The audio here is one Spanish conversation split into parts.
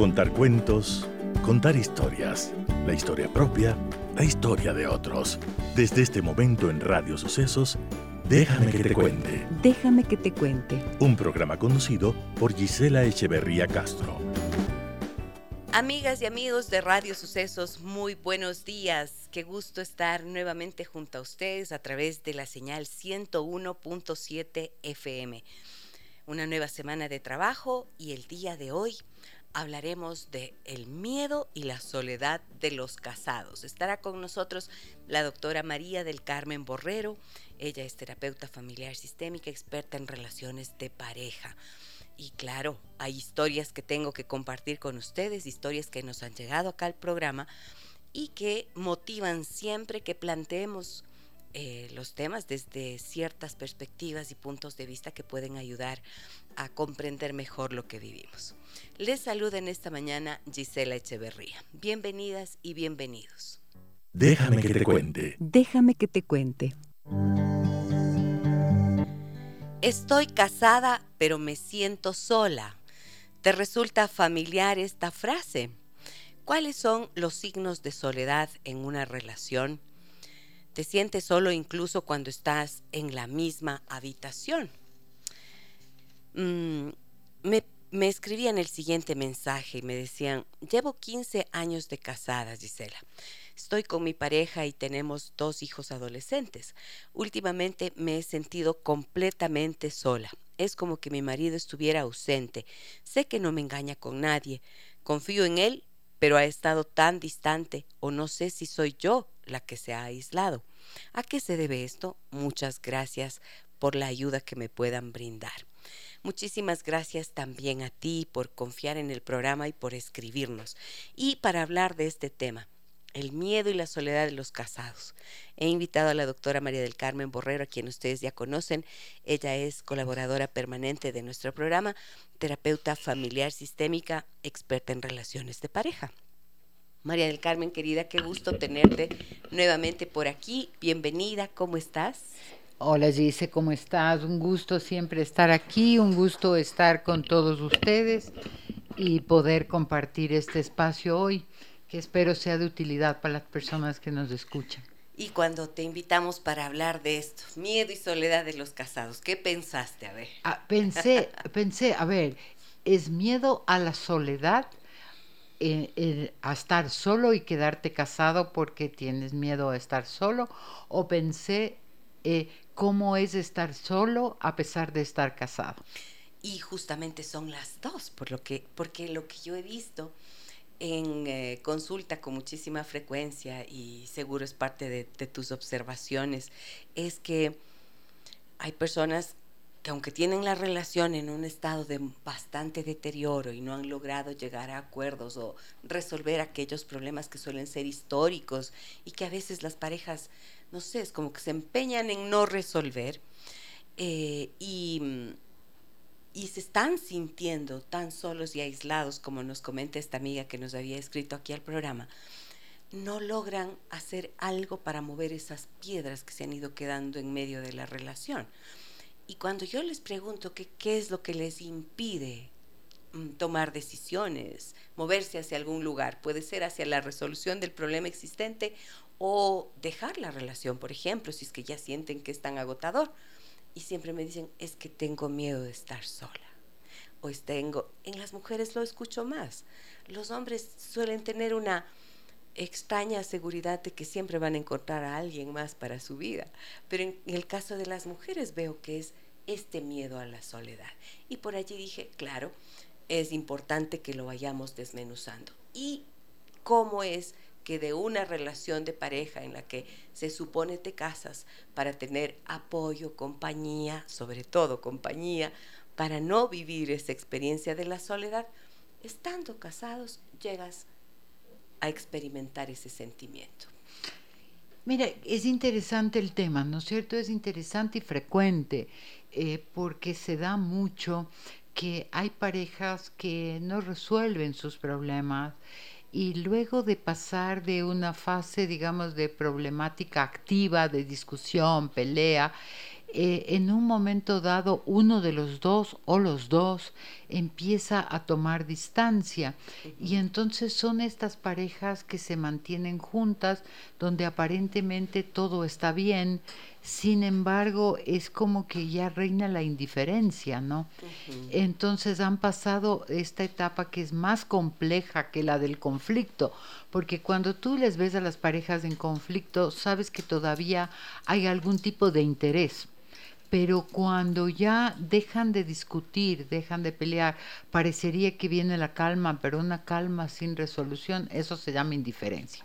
Contar cuentos, contar historias, la historia propia, la historia de otros. Desde este momento en Radio Sucesos, Déjame que te cuente. Déjame que te cuente. Un programa conducido por Gisela Echeverría Castro. Amigas y amigos de Radio Sucesos, muy buenos días. Qué gusto estar nuevamente junto a ustedes a través de la señal 101.7 FM. Una nueva semana de trabajo y el día de hoy hablaremos de el miedo y la soledad de los casados. Estará con nosotros la doctora María del Carmen Borrero. Ella es terapeuta familiar sistémica, experta en relaciones de pareja. Y claro, hay historias que tengo que compartir con ustedes, historias que nos han llegado acá al programa y que motivan siempre que planteemos eh, los temas desde ciertas perspectivas y puntos de vista que pueden ayudar a comprender mejor lo que vivimos. Les saluda en esta mañana Gisela Echeverría. Bienvenidas y bienvenidos. Déjame que te cuente. Déjame que te cuente. Estoy casada, pero me siento sola. ¿Te resulta familiar esta frase? ¿Cuáles son los signos de soledad en una relación? Te sientes solo incluso cuando estás en la misma habitación. Mm, me, me, escribían el siguiente mensaje y me decían, llevo 15 años de casada, Gisela. Estoy con mi pareja y tenemos dos hijos adolescentes. Últimamente me he sentido completamente sola. Es como que mi marido estuviera ausente. Sé que no me engaña con nadie. Confío en él, pero ha estado tan distante o no sé si soy yo la que se ha aislado. ¿A qué se debe esto? Muchas gracias por la ayuda que me puedan brindar. Muchísimas gracias también a ti por confiar en el programa y por escribirnos. Y para hablar de este tema, el miedo y la soledad de los casados. He invitado a la doctora María del Carmen Borrero, a quien ustedes ya conocen. Ella es colaboradora permanente de nuestro programa, terapeuta familiar sistémica, experta en relaciones de pareja. María del Carmen, querida, qué gusto tenerte nuevamente por aquí. Bienvenida, ¿cómo estás? Hola Gise, ¿cómo estás? Un gusto siempre estar aquí, un gusto estar con todos ustedes y poder compartir este espacio hoy, que espero sea de utilidad para las personas que nos escuchan. Y cuando te invitamos para hablar de esto, miedo y soledad de los casados, ¿qué pensaste? A ver. Ah, pensé, pensé, a ver, ¿es miedo a la soledad? A estar solo y quedarte casado porque tienes miedo a estar solo o pensé eh, cómo es estar solo a pesar de estar casado. Y justamente son las dos, por lo que, porque lo que yo he visto en eh, consulta con muchísima frecuencia y seguro es parte de, de tus observaciones, es que hay personas que aunque tienen la relación en un estado de bastante deterioro y no han logrado llegar a acuerdos o resolver aquellos problemas que suelen ser históricos y que a veces las parejas, no sé, es como que se empeñan en no resolver eh, y, y se están sintiendo tan solos y aislados como nos comenta esta amiga que nos había escrito aquí al programa, no logran hacer algo para mover esas piedras que se han ido quedando en medio de la relación. Y cuando yo les pregunto qué es lo que les impide mm, tomar decisiones, moverse hacia algún lugar, puede ser hacia la resolución del problema existente o dejar la relación, por ejemplo, si es que ya sienten que es tan agotador. Y siempre me dicen, es que tengo miedo de estar sola. O tengo, en las mujeres lo escucho más. Los hombres suelen tener una extraña seguridad de que siempre van a encontrar a alguien más para su vida. Pero en el caso de las mujeres veo que es este miedo a la soledad. Y por allí dije, claro, es importante que lo vayamos desmenuzando. ¿Y cómo es que de una relación de pareja en la que se supone te casas para tener apoyo, compañía, sobre todo compañía, para no vivir esa experiencia de la soledad, estando casados llegas a experimentar ese sentimiento. Mira, es interesante el tema, ¿no es cierto? Es interesante y frecuente, eh, porque se da mucho que hay parejas que no resuelven sus problemas y luego de pasar de una fase, digamos, de problemática activa, de discusión, pelea, eh, en un momento dado uno de los dos o los dos empieza a tomar distancia. Y entonces son estas parejas que se mantienen juntas donde aparentemente todo está bien, sin embargo es como que ya reina la indiferencia, ¿no? Entonces han pasado esta etapa que es más compleja que la del conflicto, porque cuando tú les ves a las parejas en conflicto, sabes que todavía hay algún tipo de interés pero cuando ya dejan de discutir, dejan de pelear, parecería que viene la calma, pero una calma sin resolución, eso se llama indiferencia.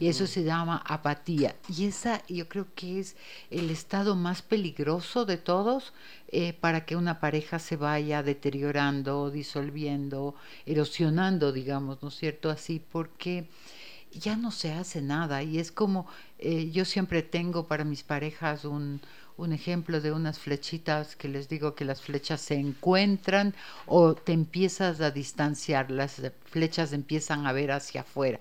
Y eso se llama apatía. Y esa yo creo que es el estado más peligroso de todos eh, para que una pareja se vaya deteriorando, disolviendo, erosionando, digamos, ¿no es cierto? Así, porque ya no se hace nada. Y es como, eh, yo siempre tengo para mis parejas un un ejemplo de unas flechitas que les digo que las flechas se encuentran o te empiezas a distanciar, las flechas empiezan a ver hacia afuera.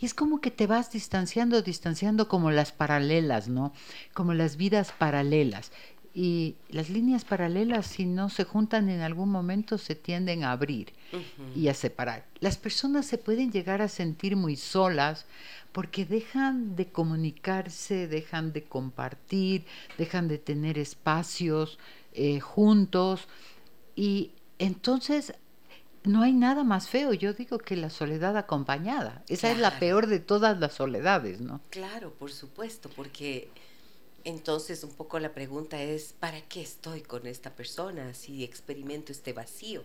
Y es como que te vas distanciando, distanciando como las paralelas, ¿no? Como las vidas paralelas. Y las líneas paralelas, si no se juntan en algún momento, se tienden a abrir y a separar. Las personas se pueden llegar a sentir muy solas porque dejan de comunicarse, dejan de compartir, dejan de tener espacios eh, juntos y entonces no hay nada más feo, yo digo que la soledad acompañada. Esa es la peor de todas las soledades, ¿no? Claro, por supuesto, porque entonces un poco la pregunta es, ¿para qué estoy con esta persona si experimento este vacío?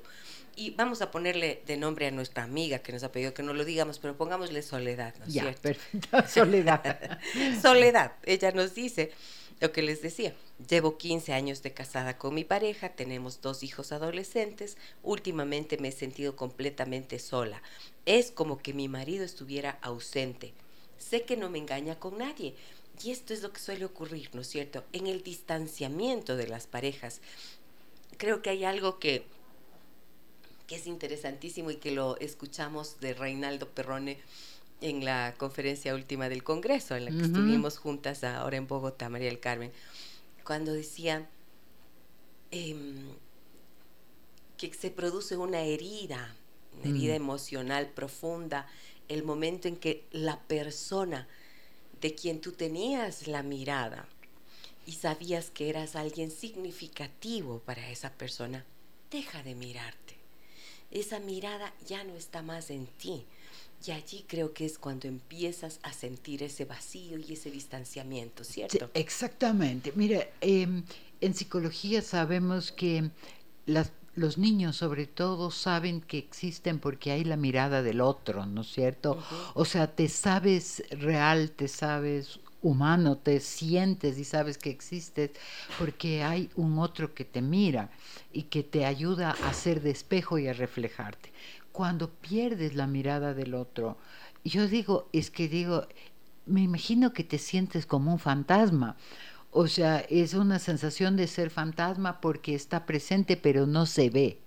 y vamos a ponerle de nombre a nuestra amiga que nos ha pedido que no lo digamos, pero pongámosle Soledad, ¿no es ya, cierto? Perfecto, Soledad. Soledad, ella nos dice lo que les decía, llevo 15 años de casada con mi pareja, tenemos dos hijos adolescentes, últimamente me he sentido completamente sola, es como que mi marido estuviera ausente, sé que no me engaña con nadie. Y esto es lo que suele ocurrir, ¿no es cierto? En el distanciamiento de las parejas. Creo que hay algo que que es interesantísimo y que lo escuchamos de Reinaldo Perrone en la conferencia última del Congreso, en la que estuvimos juntas ahora en Bogotá, María del Carmen, cuando decía em, que se produce una herida, una herida mm. emocional profunda, el momento en que la persona de quien tú tenías la mirada y sabías que eras alguien significativo para esa persona, deja de mirarte esa mirada ya no está más en ti. Y allí creo que es cuando empiezas a sentir ese vacío y ese distanciamiento, ¿cierto? exactamente. Mira, em, en psicología sabemos que los niños sobre todo saben que existen porque hay la mirada del otro, ¿no es cierto? O sea, te sabes real, te sabes humano, te sientes y sabes que existes porque hay un otro que te mira y que te ayuda a ser de espejo y a reflejarte. Cuando pierdes la mirada del otro, yo digo, es que digo, me imagino que te sientes como un fantasma. O sea, es una sensación de ser fantasma porque está presente pero no se ve.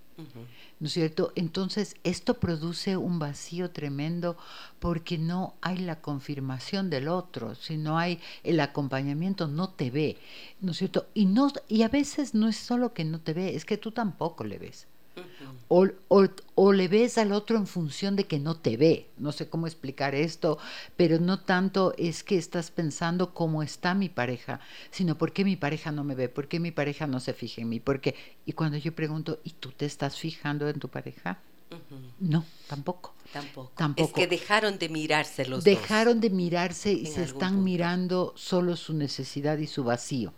¿no es cierto? Entonces, esto produce un vacío tremendo porque no hay la confirmación del otro, si no hay el acompañamiento, no te ve, ¿no es cierto? Y, no, y a veces no es solo que no te ve, es que tú tampoco le ves o, le ves al otro en función de que no te ve. No sé cómo explicar esto, pero no tanto es que estás pensando cómo está mi pareja, sino por qué mi pareja no me ve, por qué mi pareja no se fija en mí, porque y cuando yo pregunto, ¿y tú te estás fijando en tu pareja? No, tampoco. Tampoco. Es que dejaron de mirarse los Dejaron de mirarse y se están mirando solo su necesidad y su vacío.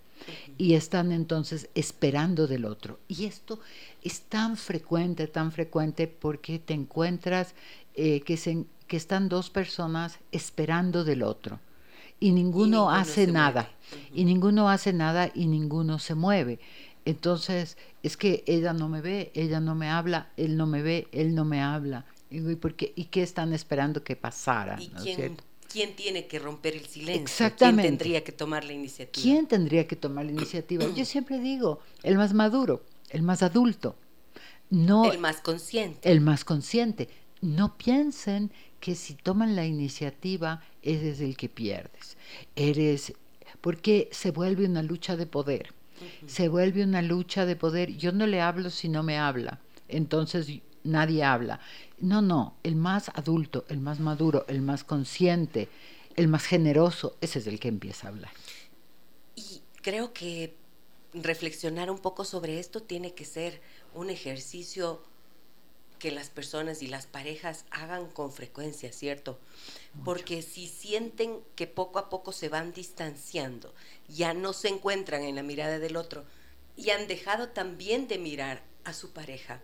Y están entonces esperando del otro. Y esto es tan frecuente, tan frecuente porque te encuentras eh, que, se, que están dos personas esperando del otro y ninguno, hace nada, y ninguno hace nada y ninguno se mueve. Entonces, es que ella no me ve, ella no me habla, él no me ve, él no me habla. ¿Y, por qué, ¿y qué están esperando que pasara? ¿Y quién, tiene que romper el silencio? Exactamente. ¿Quién tendría que tomar la iniciativa? ¿Quién tendría que tomar la iniciativa? Yo siempre digo, el más maduro el más adulto. No, el más consciente. El más consciente. No piensen que si toman la iniciativa eres el que pierdes. Eres porque se vuelve una lucha de poder. Se vuelve una lucha de poder. Yo no le hablo si no me habla. Entonces nadie habla. No, no, el más adulto, el más maduro, el más consciente, el más generoso, ese es el que empieza a hablar. Y creo que reflexionar un poco sobre esto tiene que ser un ejercicio que las personas y las parejas hagan con frecuencia, ¿cierto? Porque si sienten que poco a poco se van distanciando, ya no se encuentran en la mirada del otro y han dejado también de mirar a su pareja.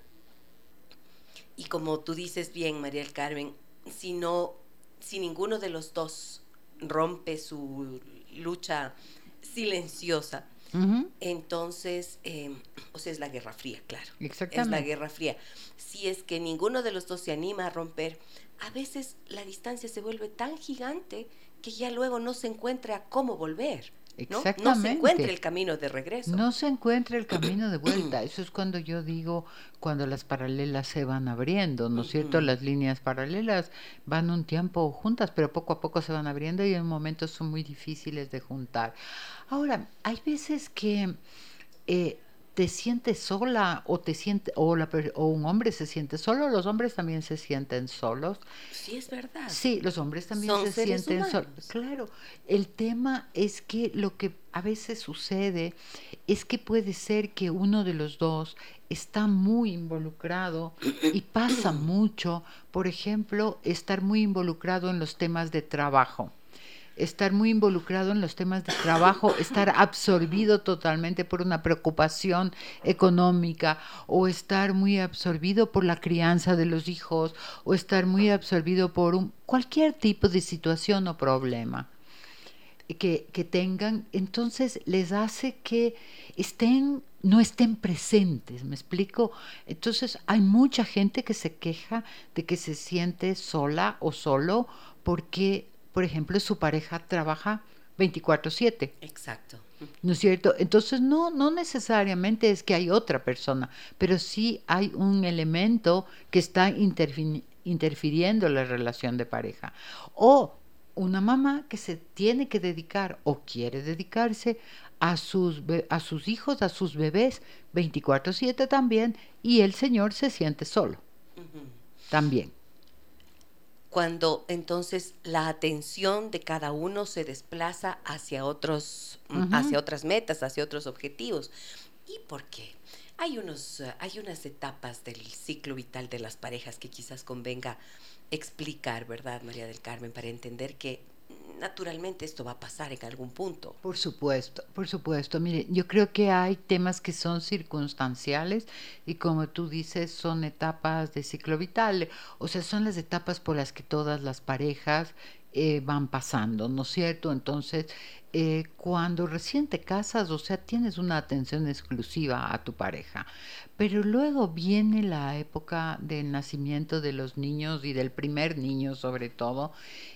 Y como tú dices bien, María del Carmen, si no, si ninguno de los dos rompe su lucha silenciosa, entonces, em, o sea, es la Guerra Fría, claro. Exactamente. Es la Guerra Fría. Si es que ninguno de los dos se anima a romper, a veces la distancia se vuelve tan gigante que ya luego no se encuentra cómo volver. ¿No? Exactamente. No se encuentra el camino de regreso. No se encuentra el camino de vuelta. Eso es cuando yo digo, cuando las paralelas se van abriendo, ¿no es cierto? Las líneas paralelas van un tiempo juntas, pero poco a poco se van abriendo y en momentos son muy difíciles de juntar. Ahora, hay veces que eh, te sientes sola o te siente o, la, o un hombre se siente solo, los hombres también se sienten solos. Sí, es verdad. Sí, los hombres también se sienten solos. Claro, el tema es que lo que a veces sucede es que puede ser que uno de los dos está muy involucrado y pasa mucho, por ejemplo, estar muy involucrado en los temas de trabajo estar muy involucrado en los temas de trabajo, estar absorbido totalmente por una preocupación económica o estar muy absorbido por la crianza de los hijos o estar muy absorbido por un, cualquier tipo de situación o problema que, que tengan, entonces les hace que estén no estén presentes, ¿me explico? Entonces hay mucha gente que se queja de que se siente sola o solo porque por ejemplo, su pareja trabaja 24/7. Exacto. ¿No es cierto? Entonces no, no necesariamente es que hay otra persona, pero sí hay un elemento que está interfiriendo en la relación de pareja. O una mamá que se tiene que dedicar o quiere dedicarse a sus, a sus hijos, a sus bebés 24/7 también, y el señor se siente solo. También cuando entonces la atención de cada uno se desplaza hacia otros, hacia otras metas, hacia otros objetivos. ¿Y por qué? Hay, unos, hay unas etapas del ciclo vital de las parejas que quizás convenga explicar, ¿verdad, María del Carmen? Para entender que naturalmente esto va a pasar en algún punto. Por supuesto, por supuesto. Mire, yo creo que hay temas que son circunstanciales y como tú dices, son etapas de ciclo vital, o sea, son las etapas por las que todas las parejas eh, van pasando, ¿no es cierto? Entonces, eh, cuando recién te casas, o sea, tienes una atención exclusiva a tu pareja, pero luego viene la época del nacimiento de los niños y del primer niño sobre todo,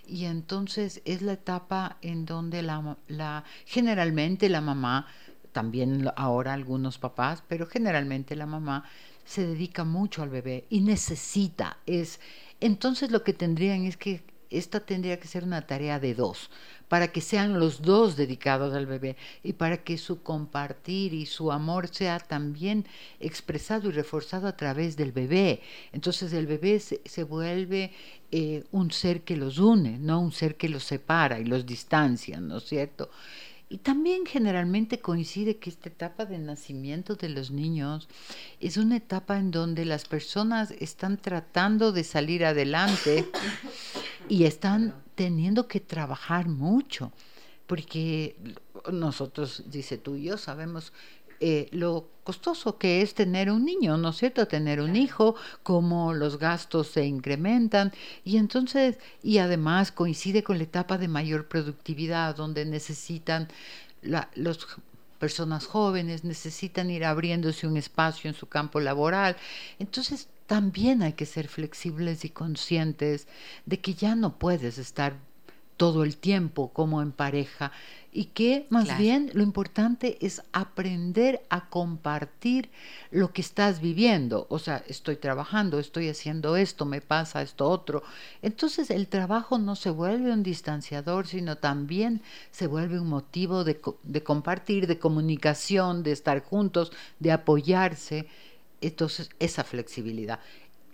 y entonces es la etapa en donde la, generalmente la mamá, también ahora algunos papás, pero generalmente la mamá se dedica mucho al bebé y necesita, es, entonces lo que tendrían es que esta tendría que ser una tarea de dos, para que sean los dos dedicados al bebé y para que su compartir y su amor sea también expresado y reforzado a través del bebé. Entonces el bebé se, vuelve eh, un ser que los une, no un ser que los separa y los distancia, ¿no es cierto? Y también generalmente coincide que esta etapa de nacimiento de los niños es una etapa en donde las personas están tratando de salir adelante y están teniendo que trabajar mucho, porque nosotros, dice tú y yo, sabemos eh, lo costoso que es tener un niño, ¿no es cierto? Tener un hijo, cómo los gastos se incrementan y entonces, y además coincide con la etapa de mayor productividad, donde necesitan las personas jóvenes, necesitan ir abriéndose un espacio en su campo laboral. Entonces, también hay que ser flexibles y conscientes de que ya no puedes estar todo el tiempo como en pareja y que más bien lo importante es aprender a compartir lo que estás viviendo. O sea, estoy trabajando, estoy haciendo esto, me pasa esto otro. Entonces el trabajo no se vuelve un distanciador, sino también se vuelve un motivo de, de compartir, de comunicación, de estar juntos, de apoyarse. Entonces, esa flexibilidad.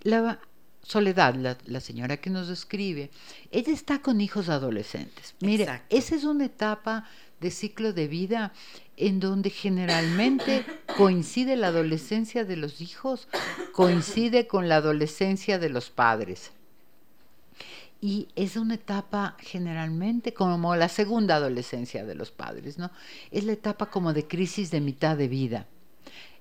La, Soledad, la, señora que nos escribe, ella está con hijos adolescentes. Mire, esa es una etapa de ciclo de vida en donde generalmente coincide la adolescencia de los hijos, coincide con la adolescencia de los padres. Y es una etapa generalmente como la segunda adolescencia de los padres, ¿no? Es la etapa como de crisis de mitad de vida.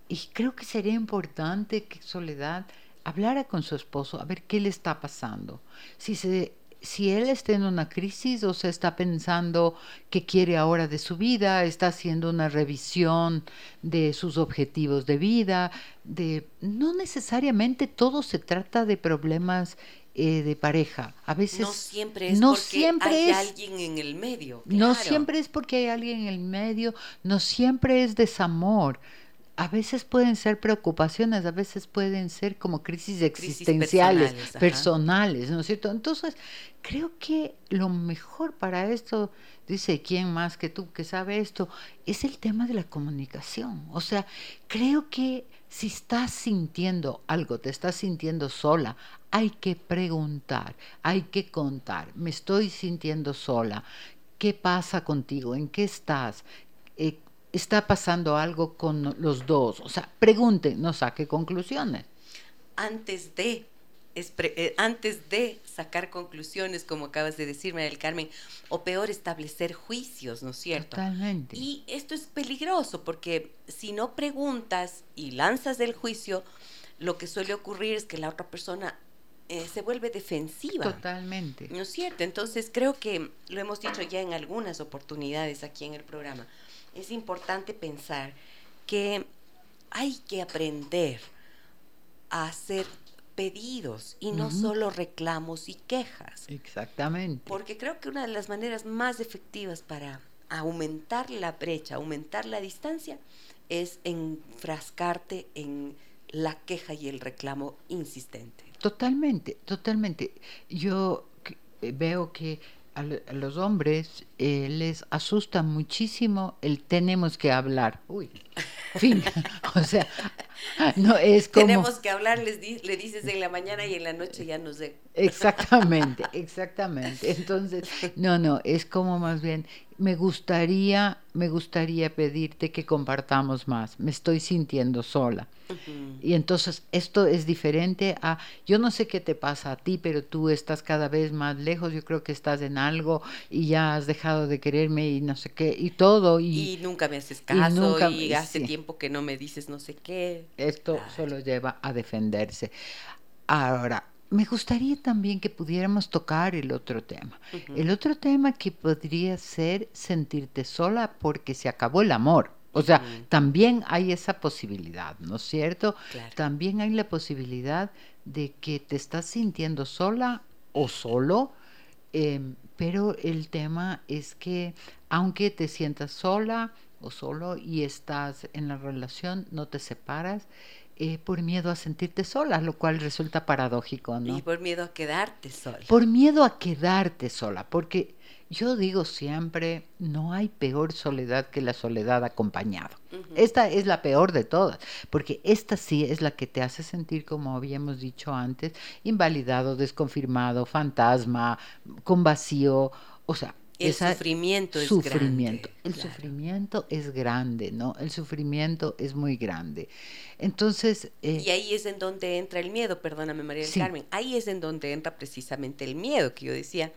Y creo que sería importante que Soledad hablara con su esposo a ver qué le está pasando. Si, se, si él está en una crisis o se está pensando qué quiere ahora de su vida, está haciendo una revisión de sus objetivos de vida, de no necesariamente todo se trata de problemas eh, de pareja. A veces no siempre es porque hay alguien en el medio. No siempre es porque hay alguien en el medio, no siempre es desamor a veces pueden ser preocupaciones, a veces pueden ser como crisis existenciales, personales, ¿no es cierto? Entonces, creo que lo mejor para esto, dice quién más que tú que sabe esto, es el tema de la comunicación. O sea, creo que si estás sintiendo algo, te estás sintiendo sola, hay que preguntar, hay que contar, me estoy sintiendo sola, ¿qué pasa contigo? ¿En qué estás? Eh, está pasando algo con los dos. O sea, pregunte, no saque conclusiones. Antes de, eh, antes de sacar conclusiones, como acabas de decirme, el Carmen, o peor, establecer juicios, ¿no es cierto? Totalmente. Y esto es peligroso porque si no preguntas y lanzas el juicio, lo que suele ocurrir es que la otra persona eh, se vuelve defensiva. Totalmente. ¿No es cierto? Entonces creo que lo hemos dicho ya en algunas oportunidades aquí en el programa es importante pensar que hay que aprender a hacer pedidos y no solo reclamos y quejas. Exactamente. Porque creo que una de las maneras más efectivas para aumentar la brecha, aumentar la distancia, es enfrascarte en la queja y el reclamo insistente. Totalmente, totalmente. Yo veo que a, los hombres eh, les asusta muchísimo el tenemos que hablar. Uy, fin. o sea, no es como... Tenemos que hablar, les le dices en la mañana y en la noche ya no sé. Exactamente, exactamente. Entonces, no, no, es como más bien, me gustaría, me gustaría pedirte que compartamos más. Me estoy sintiendo sola. Y entonces esto es diferente a, yo no sé qué te pasa a ti, pero tú estás cada vez más lejos, yo creo que estás en algo y ya has dejado de quererme y no sé qué, y todo. Y, nunca me haces caso y, hace tiempo que no me dices no sé qué. Esto solo lleva a defenderse. Ahora, me gustaría también que pudiéramos tocar el otro tema. El otro tema que podría ser sentirte sola porque se acabó el amor. O sea, también hay esa posibilidad, ¿no es cierto? También hay la posibilidad de que te estás sintiendo sola o solo, em, pero el tema es que aunque te sientas sola o solo y estás en la relación, no te separas, eh, por miedo a sentirte sola, lo cual resulta paradójico, ¿no? Y por miedo a quedarte sola. Por miedo a quedarte sola, porque yo digo siempre, no hay peor soledad que la soledad acompañado. Esta es la peor de todas, porque esta sí es la que te hace sentir, como habíamos dicho antes, invalidado, desconfirmado, fantasma, con vacío, o sea, el sufrimiento es sufrimiento. grande. El sufrimiento es grande, ¿no? El sufrimiento es muy grande. Entonces... Eh, y ahí es en donde entra el miedo, perdóname María del Carmen, ahí es en donde entra precisamente el miedo que yo decía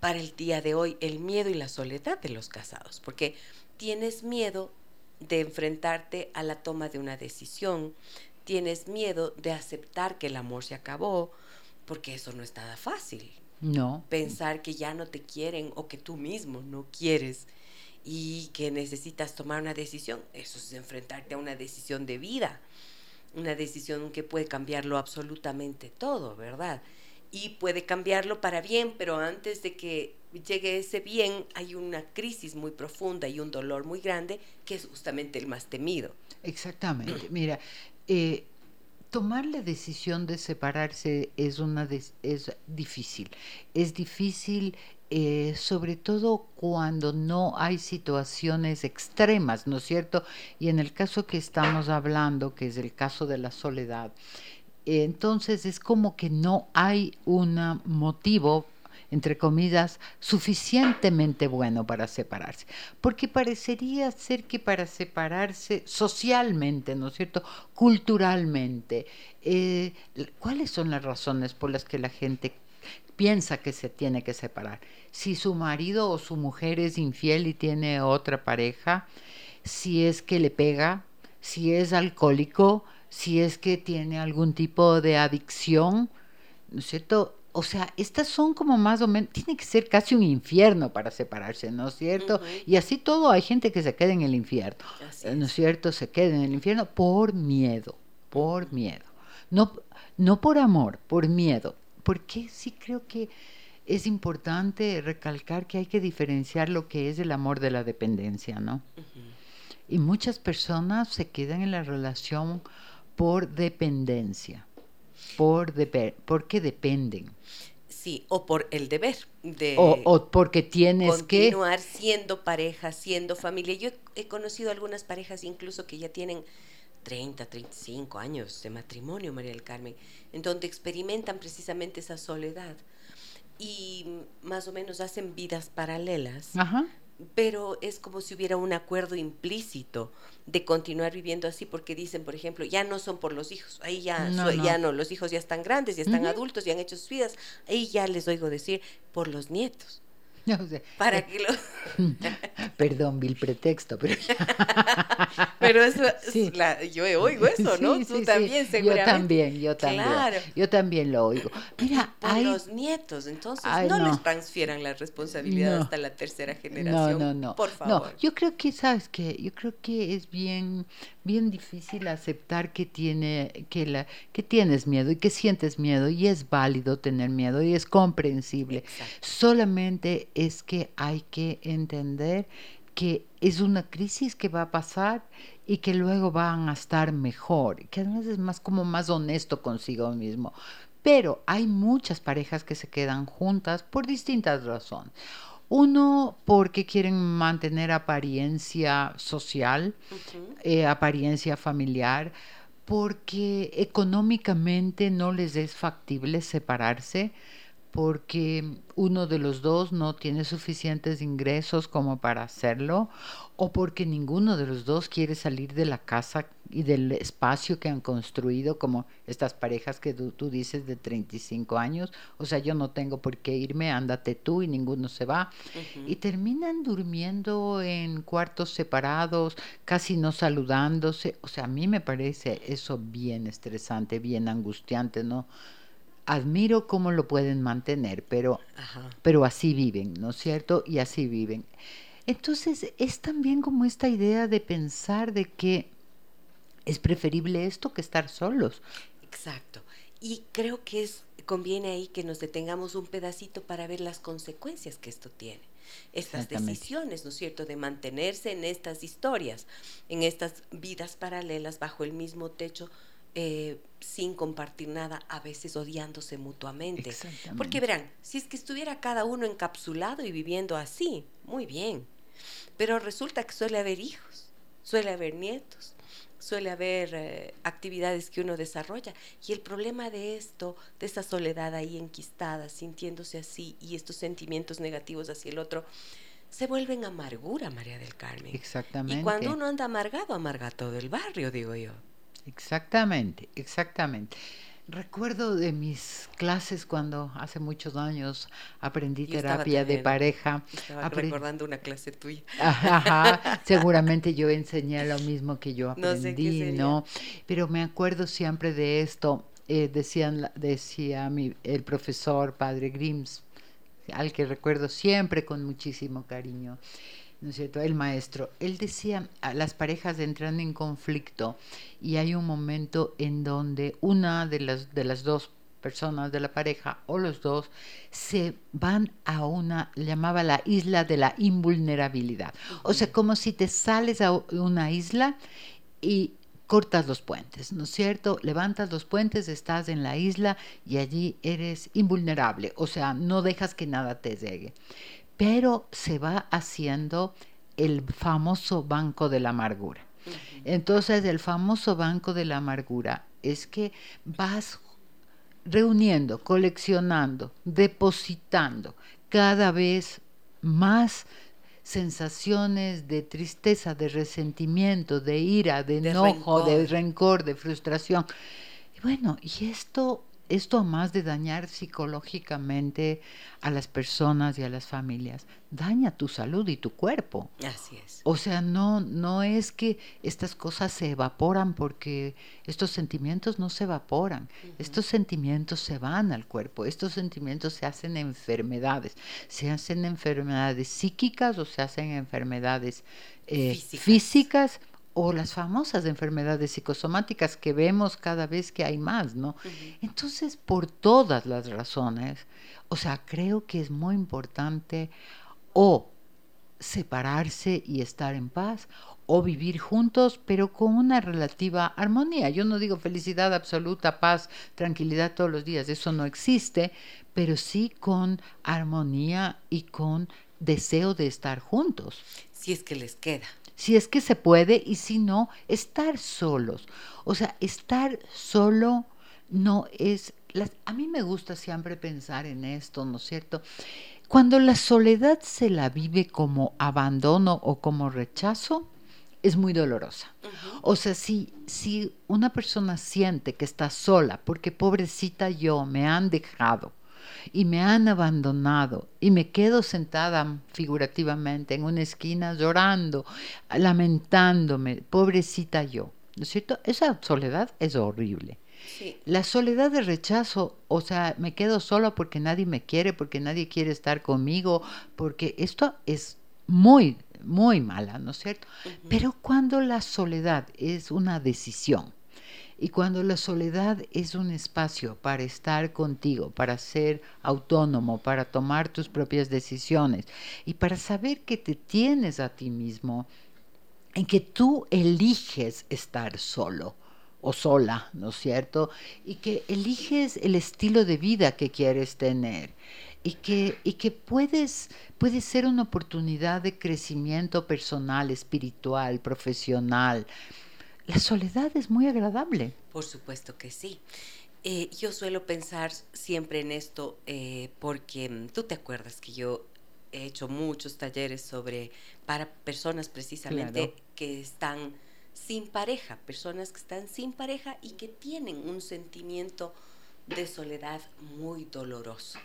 para el día de hoy, el miedo y la soledad de los casados, porque tienes miedo de enfrentarte a la toma de una decisión, tienes miedo de aceptar que el amor se acabó, porque eso no es nada fácil. No. Pensar que ya no te quieren o que tú mismo no quieres y que necesitas tomar una decisión, eso es enfrentarte a una decisión de vida, una decisión que puede cambiarlo absolutamente todo, ¿verdad? y puede cambiarlo para bien, pero antes de que llegue ese bien hay una crisis muy profunda y un dolor muy grande que es justamente el más temido. Exactamente. Mira, eh, tomar la decisión de separarse es, una es difícil. Es difícil eh, sobre todo cuando no hay situaciones extremas, ¿no es cierto? Y en el caso que estamos hablando, que es el caso de la soledad, entonces es como que no hay un motivo entre comillas, suficientemente bueno para separarse. Porque parecería ser que para separarse socialmente, ¿no es cierto? Culturalmente, eh, ¿cuáles son las razones por las que la gente piensa que se tiene que separar? Si su marido o su mujer es infiel y tiene otra pareja, si es que le pega, si es alcohólico, si es que tiene algún tipo de adicción, ¿no es cierto? O sea, estas son como más o menos, tiene que ser casi un infierno para separarse, ¿no es cierto? Y así todo hay gente que se queda en el infierno, ¿no es cierto? Se queda en el infierno por miedo, por miedo. No, no por amor, por miedo. Porque sí creo que es importante recalcar que hay que diferenciar lo que es el amor de la dependencia, ¿no? Y muchas personas se quedan en la relación por dependencia por deber, porque dependen. Sí, o por el deber de o, porque tienes que continuar siendo pareja, siendo familia. Yo he conocido algunas parejas incluso que ya tienen 30, 35 años de matrimonio, María del Carmen, en donde experimentan precisamente esa soledad y más o menos hacen vidas paralelas, Ajá pero es como si hubiera un acuerdo implícito de continuar viviendo así porque dicen, por ejemplo, ya no son por los hijos, ahí ya no, ya no los hijos ya están grandes, ya están adultos, ya han hecho sus vidas, ahí ya les oigo decir por los nietos. para eh, que lo... Perdón, vil pretexto, pero... pero eso, yo oigo eso, ¿no? Tú también, seguramente. Yo también, yo también. Claro. Yo también lo oigo. Mira, Por los nietos, entonces no, les transfieran la responsabilidad hasta la tercera generación. No, no, no. Por favor. No, yo creo que, ¿sabes qué? Yo creo que es bien, bien difícil aceptar que, tiene, que, la, que tienes miedo y que sientes miedo y es válido tener miedo y es comprensible. Solamente es que hay que entender que es una crisis que va a pasar y que luego van a estar mejor, que además es más como más honesto consigo mismo. Pero hay muchas parejas que se quedan juntas por distintas razones. Uno, porque quieren mantener apariencia social, eh, apariencia familiar, porque económicamente no les es factible separarse porque uno de los dos no tiene suficientes ingresos como para hacerlo o porque ninguno de los dos quiere salir de la casa y del espacio que han construido, como estas parejas que tú, dices de 35 años, o sea, yo no tengo por qué irme, ándate tú y ninguno se va, y terminan durmiendo en cuartos separados, casi no saludándose, o sea, a mí me parece eso bien estresante, bien angustiante, ¿no? Admiro cómo lo pueden mantener, pero, pero así viven, ¿no es cierto? Y así viven. Entonces es también como esta idea de pensar de que es preferible esto que estar solos. Exacto. Y creo que es conviene ahí que nos detengamos un pedacito para ver las consecuencias que esto tiene. Estas decisiones, ¿no es cierto?, de mantenerse en estas historias, en estas vidas paralelas bajo el mismo techo, eh, sin compartir nada, a veces odiándose mutuamente. Porque verán, si es que estuviera cada uno encapsulado y viviendo así, muy bien. Pero resulta que suele haber hijos, suele haber nietos, suele haber eh, actividades que uno desarrolla. Y el problema de esto, de esta soledad ahí enquistada, sintiéndose así y estos sentimientos negativos hacia el otro, se vuelven amargura, María del Carmen. Exactamente. Y cuando uno anda amargado, amarga todo el barrio, digo yo. Exactamente, exactamente. Recuerdo de mis clases cuando hace muchos años aprendí terapia de pareja. Estaba recordando una clase tuya. Ajá, seguramente yo enseñé lo mismo que yo aprendí, ¿no? Pero me acuerdo siempre de esto. Eh, decían, decía mi, el profesor Padre Grims, al que recuerdo siempre con muchísimo cariño. ¿No es cierto? El maestro, él decía, las parejas entran en conflicto y hay un momento en donde una de las, de las dos personas de la pareja o los dos se van a una, llamaba la isla de la invulnerabilidad. O sea, como si te sales a una isla y cortas los puentes, ¿no es cierto? Levantas los puentes, estás en la isla y allí eres invulnerable, o sea, no dejas que nada te llegue. Pero se va haciendo el famoso banco de la amargura. Entonces, el famoso banco de la amargura es que vas reuniendo, coleccionando, depositando cada vez más sensaciones de tristeza, de resentimiento, de ira, de, enojo, de rencor, de frustración. Y bueno, y esto esto más de dañar psicológicamente a las personas y a las familias, daña tu salud y tu cuerpo. Así es. O sea, no, no es que estas cosas se evaporan porque estos sentimientos no se evaporan, estos sentimientos se van al cuerpo, estos sentimientos se hacen enfermedades, se hacen enfermedades psíquicas o se hacen enfermedades eh, físicas o las famosas enfermedades psicosomáticas que vemos cada vez que hay más, ¿no? Entonces, por todas las razones, o sea, creo que es muy importante o separarse y estar en paz, o vivir juntos, pero con una relativa armonía. Yo no digo felicidad absoluta, paz, tranquilidad todos los días, eso no existe, pero sí con armonía y con deseo de estar juntos. Si es que les queda si es que se puede y si no, estar solos. O sea, estar solo no es... a mí me gusta siempre pensar en esto, ¿no es cierto? Cuando la soledad se la vive como abandono o como rechazo, es muy dolorosa. O sea, si, si una persona siente que está sola, porque pobrecita yo, me han dejado, y me han abandonado y me quedo sentada figurativamente en una esquina llorando, lamentándome, pobrecita yo. ¿No es cierto? Esa soledad es horrible. La soledad de rechazo, o sea, me quedo sola porque nadie me quiere, porque nadie quiere estar conmigo, porque esto es muy, muy mala, ¿no es cierto? Pero cuando la soledad es una decisión, y cuando la soledad es un espacio para estar contigo, para ser autónomo, para tomar tus propias decisiones y para saber que te tienes a ti mismo, en que tú eliges estar solo o sola, ¿no es cierto? Y que eliges el estilo de vida que quieres tener y que, y que puedes, puede ser una oportunidad de crecimiento personal, espiritual, profesional, la soledad es muy agradable. Por supuesto que sí. Eh, yo suelo pensar siempre en esto eh, porque mm, tú te acuerdas que yo he hecho muchos talleres sobre para personas precisamente que están sin pareja, personas que están sin pareja y que tienen un sentimiento de soledad muy doloroso.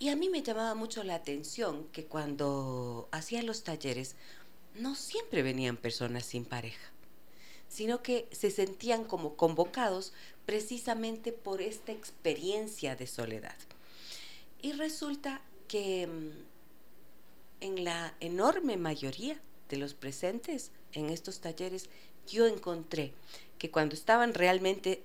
Y a mí me llamaba mucho la atención que cuando hacía los talleres no siempre venían personas sin pareja sino que se sentían como convocados precisamente por esta experiencia de soledad. Y resulta que mm, en la enorme mayoría de los presentes en estos talleres, yo encontré que cuando estaban realmente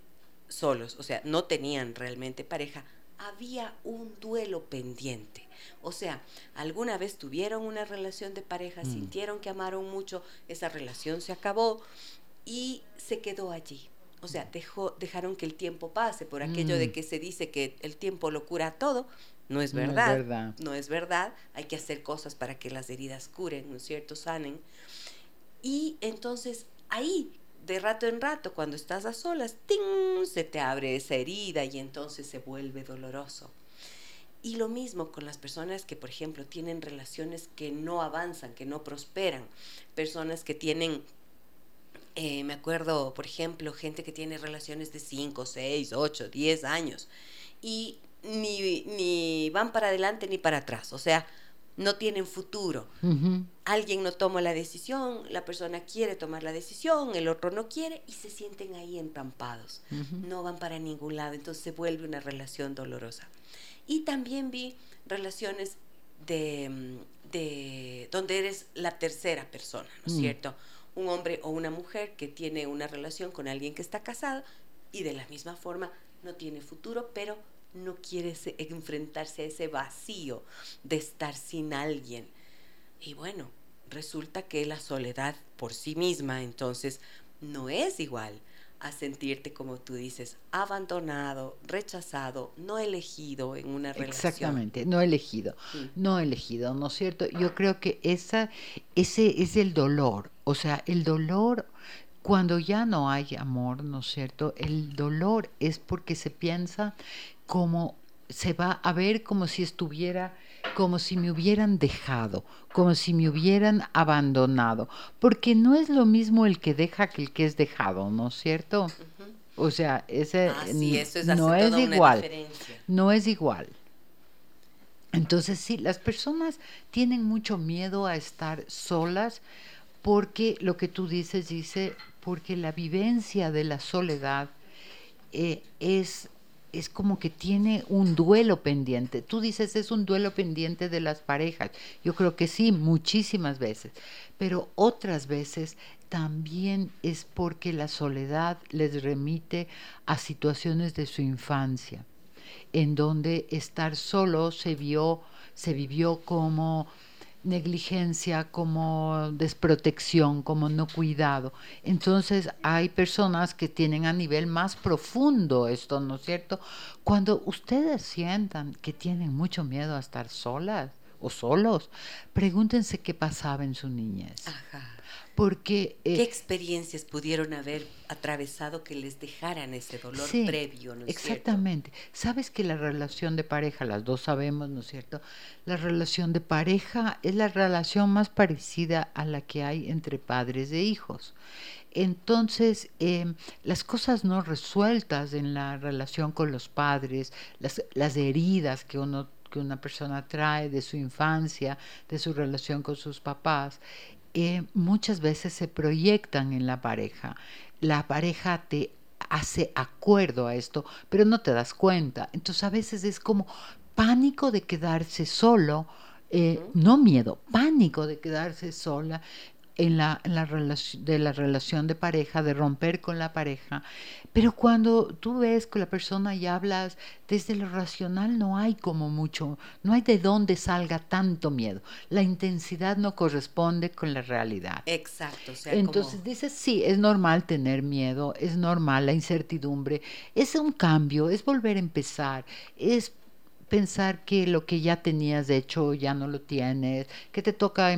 solos, o sea, no tenían realmente pareja, había un duelo pendiente. O sea, alguna vez tuvieron una relación de pareja, mm. sintieron que amaron mucho, esa relación se acabó, y se quedó allí. O sea, dejó, dejaron que el tiempo pase por aquello de mm. que se dice que el tiempo lo cura todo. No es verdad. No es verdad. No es verdad. Hay que hacer cosas para que las heridas curen, ¿no es cierto? Sanen. Y entonces ahí, de rato en rato, cuando estás a solas, ¡ting! se te abre esa herida y entonces se vuelve doloroso. Y lo mismo con las personas que, por ejemplo, tienen relaciones que no avanzan, que no prosperan, personas que tienen eh, me acuerdo, por ejemplo, gente que tiene relaciones de 5, 6, 8, 10 años y ni, ni, van para adelante ni para atrás, o sea, no tienen futuro. Alguien no toma la decisión, la persona quiere tomar la decisión, el otro no quiere y se sienten ahí entrampados, no van para ningún lado, entonces se vuelve una relación dolorosa. Y también vi relaciones de, de donde eres la tercera persona, ¿no es mm. cierto? Un hombre o una mujer que tiene una relación con alguien que está casado y de la misma forma no tiene futuro, pero no quiere enfrentarse a ese vacío de estar sin alguien. Y bueno, resulta que la soledad por sí misma entonces no es igual a sentirte, como tú dices, abandonado, rechazado, no elegido en una relación. Exactamente, no elegido, no elegido, ¿no es cierto? Yo creo que esa, ese es el dolor, o sea, el dolor cuando ya no hay amor, ¿no es cierto? El dolor es porque se piensa como se va a ver como si estuviera como si me hubieran dejado, como si me hubieran abandonado, porque no es lo mismo el que deja que el que es dejado, ¿no es cierto? O sea, ese ah, no es igual, no es igual. Entonces sí, las personas tienen mucho miedo a estar solas porque lo que tú dices dice, porque la vivencia de la soledad eh, es es como que tiene un duelo pendiente. Tú dices, es un duelo pendiente de las parejas. Yo creo que sí, muchísimas veces. Pero otras veces también es porque la soledad les remite a situaciones de su infancia, en donde estar solo se vio, se vivió como negligencia, como desprotección, como no cuidado. Entonces hay personas que tienen a nivel más profundo esto, ¿no es cierto? Cuando ustedes sientan que tienen mucho miedo a estar solas o solos, pregúntense qué pasaba en su niñez. Ajá. Porque, eh, ¿Qué experiencias pudieron haber atravesado que les dejaran ese dolor previo? ¿no exactamente. Sabes que la relación de pareja, las dos sabemos, ¿no es cierto? La relación de pareja es la relación más parecida a la que hay entre padres e hijos. Entonces, em, las cosas no resueltas en la relación con los padres, las, las heridas que uno que una persona trae de su infancia, de su relación con sus papás, eh, muchas veces se proyectan en la pareja. La pareja te hace acuerdo a esto, pero no te das cuenta. Entonces a veces es como pánico de quedarse solo, eh, no miedo, pánico de quedarse sola en la, la de la relación de pareja, de romper con la pareja. Pero cuando tú ves con la persona y hablas desde lo racional, no hay como mucho, no hay de dónde salga tanto miedo. La intensidad no corresponde con la realidad. Exacto. Entonces dices, sí, es normal tener miedo, es normal la incertidumbre, es un cambio, es volver a empezar, es pensar que lo que ya tenías hecho ya no lo tienes, que te toca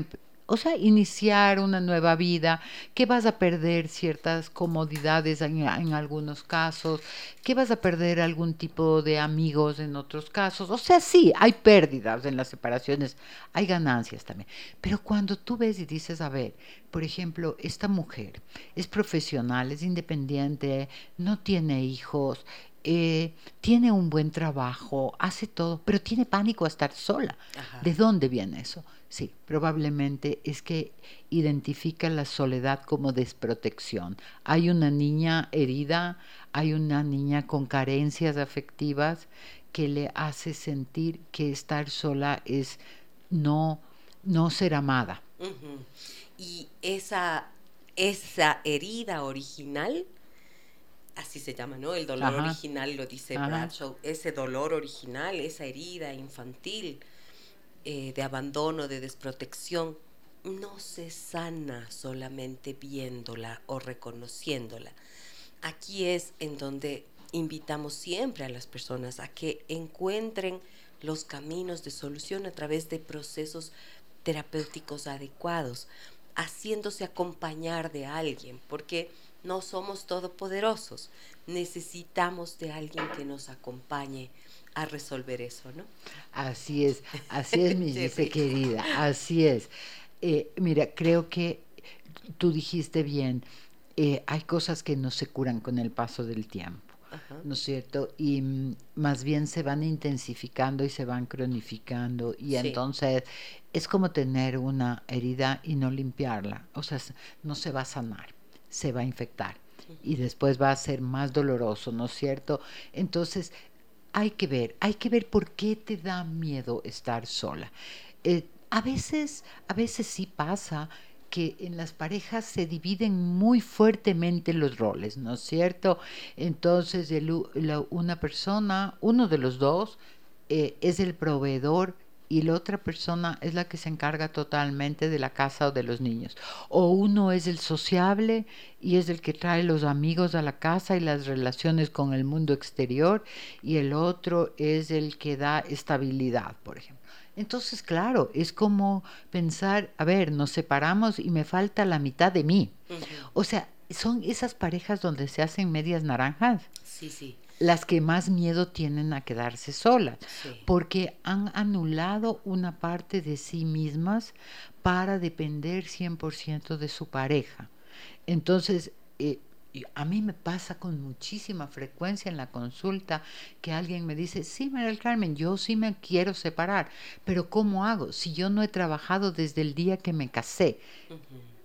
o sea, iniciar una nueva vida, que vas a perder ciertas comodidades en, algunos casos, que vas a perder algún tipo de amigos en otros casos. O sea, sí, hay pérdidas en las separaciones, hay ganancias también. Pero cuando tú ves y dices, a ver, por ejemplo, esta mujer es profesional, es independiente, no tiene hijos, eh, tiene un buen trabajo, hace todo, pero tiene pánico a estar sola. ¿De dónde viene eso? Sí, probablemente es que identifica la soledad como desprotección. Hay una niña herida, hay una niña con carencias afectivas que le hace sentir que estar sola es no, no ser amada. Y esa, esa herida original así se llama, ¿no? El dolor original, lo dice Bradshaw, ese dolor original, esa herida infantil eh, de abandono, de desprotección, no se sana solamente viéndola o reconociéndola. Aquí es en donde invitamos siempre a las personas a que encuentren los caminos de solución a través de procesos terapéuticos adecuados, haciéndose acompañar de alguien, porque no somos todopoderosos, necesitamos de alguien que nos acompañe a resolver eso, ¿no? Así es, así es, mi dice querida, así es. Eh, mira, creo que tú dijiste bien, eh, hay cosas que no se curan con el paso del tiempo. ¿no es cierto? Y mm, más bien se van intensificando y se van cronificando y entonces es como tener una herida y no limpiarla, o sea, no se va a sanar se va a infectar y después va a ser más doloroso, ¿no es cierto? Entonces, hay que ver, hay que ver por qué te da miedo estar sola. Eh, a veces, a veces sí pasa que en las parejas se dividen muy fuertemente los roles, ¿no es cierto? Entonces una persona, uno de los dos, eh, es el proveedor y la otra persona es la que se encarga totalmente de la casa o de los niños. O uno es el sociable y es el que trae los amigos a la casa y las relaciones con el mundo exterior y el otro es el que da estabilidad, por ejemplo. Entonces, claro, es como pensar, a ver, nos separamos y me falta la mitad de mí. O sea, son esas parejas donde se hacen medias naranjas. Sí, sí las que más miedo tienen a quedarse solas, porque han anulado una parte de sí mismas para depender 100% de su pareja. Entonces, eh, a mí me pasa con muchísima frecuencia en la consulta que alguien me dice, sí, María Carmen, yo sí me quiero separar, pero ¿cómo hago si yo no he trabajado desde el día que me casé?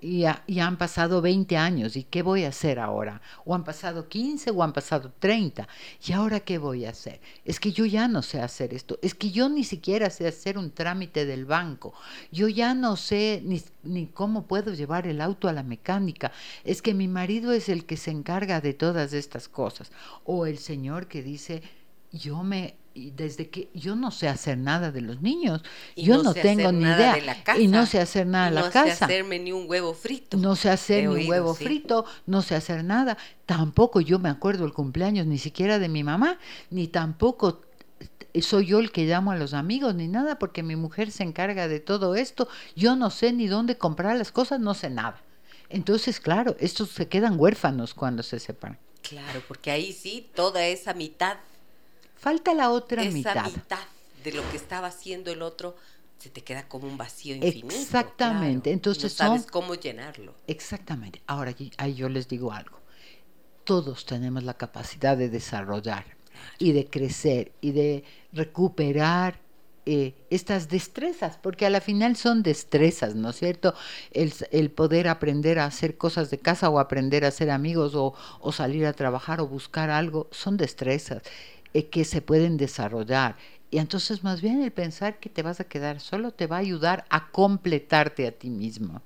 Y, han pasado 20 años, ¿y qué voy a hacer ahora? O han pasado 15 o han pasado 30, ¿y ahora qué voy a hacer? Es que yo ya no sé hacer esto, es que yo ni siquiera sé hacer un trámite del banco, yo ya no sé ni, ni cómo puedo llevar el auto a la mecánica, es que mi marido es el que se encarga de todas estas cosas, o el señor que dice, yo me y desde que yo no sé hacer nada de los niños, yo no, tengo ni idea y no sé hacer nada de la casa. No sé hacerme ni un huevo frito. No sé hacer ni un huevo frito, no sé hacer nada. Tampoco yo me acuerdo el cumpleaños ni siquiera de mi mamá, ni tampoco soy yo el que llamo a los amigos ni nada porque mi mujer se encarga de todo esto. Yo no sé ni dónde comprar las cosas, no sé nada. Entonces, claro, estos se quedan huérfanos cuando se separan. Claro, porque ahí sí, toda esa mitad Falta la otra Esa mitad. mitad de lo que estaba haciendo el otro se te queda como un vacío infinito. Exactamente. Entonces no sabes cómo llenarlo. Exactamente. Ahora ahí yo les digo algo. Todos tenemos la capacidad de desarrollar y de crecer y de recuperar eh, estas destrezas, porque a la final son destrezas, ¿no es cierto? El, el, poder aprender a hacer cosas de casa o aprender a ser amigos o, o salir a trabajar o buscar algo, son destrezas. Eh, que se pueden desarrollar. Y entonces más bien el pensar que te vas a quedar solo te va a ayudar a completarte a ti mismo.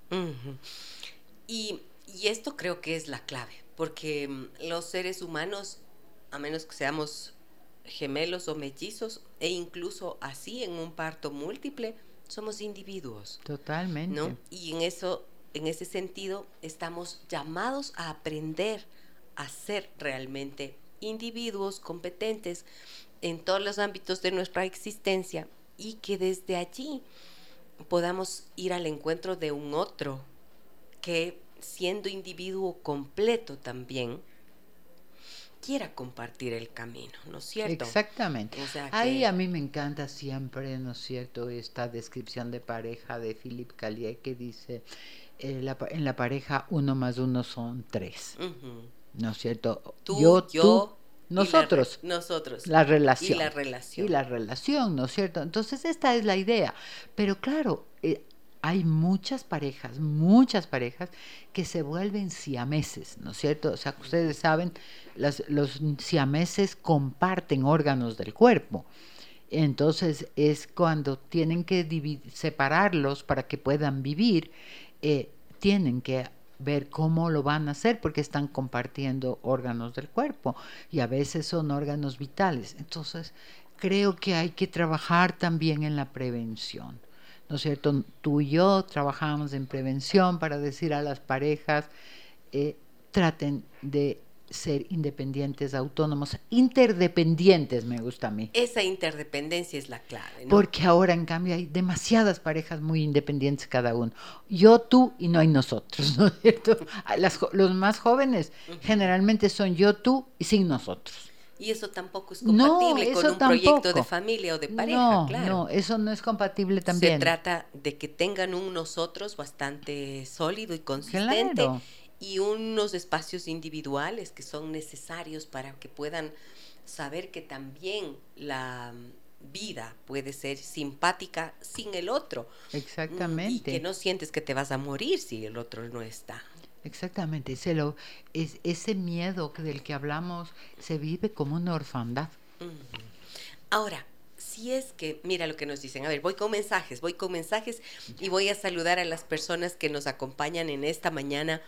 y, y, esto creo que es la clave, porque mm, los seres humanos, a menos que seamos gemelos o mellizos, e incluso así en un parto múltiple, somos individuos. Totalmente. ¿no? Y en eso, en ese sentido, estamos llamados a aprender a ser realmente individuos competentes en todos los ámbitos de nuestra existencia y que desde allí podamos ir al encuentro de un otro que siendo individuo completo también quiera compartir el camino, ¿no es cierto? Exactamente. Ahí a mí me encanta siempre, ¿no es cierto?, esta descripción de pareja de Philip Callier que dice, eh, en la pareja uno más uno son tres. ¿No es cierto? Tú, yo, tú, nosotros. La, nosotros. La relación. Y la relación. Y la relación, ¿no es cierto? Entonces esta es la idea. Pero claro, eh, hay muchas parejas, muchas parejas que se vuelven siameses, ¿no es cierto? O sea, ustedes saben, las, los siameses comparten órganos del cuerpo. Entonces es cuando tienen que separarlos para que puedan vivir, eh, tienen que ver cómo lo van a hacer porque están compartiendo órganos del cuerpo y a veces son órganos vitales. Entonces, creo que hay que trabajar también en la prevención. ¿No es cierto? Tú y yo trabajamos en prevención para decir a las parejas, eh, traten de ser independientes, autónomos, interdependientes, me gusta a mí. Esa interdependencia es la clave. ¿no? Porque ahora, en cambio, hay demasiadas parejas muy independientes cada uno. Yo, tú y no hay nosotros, ¿no es cierto? los más jóvenes generalmente son yo, tú y sin nosotros. Y eso tampoco es compatible con un proyecto de familia o de pareja, no, claro. No, eso no es compatible también. Se trata de que tengan un nosotros bastante sólido y consistente. Claro y unos espacios individuales que son necesarios para que puedan saber que también la vida puede ser simpática sin el otro. Exactamente. Y que no sientes que te vas a morir si el otro no está. Exactamente. Ese, lo, es, ese miedo del que hablamos se vive como una orfandad. Ahora, Así es que, mira lo que nos dicen. A ver, voy con mensajes, voy con mensajes y voy a saludar a las personas que nos acompañan en esta mañana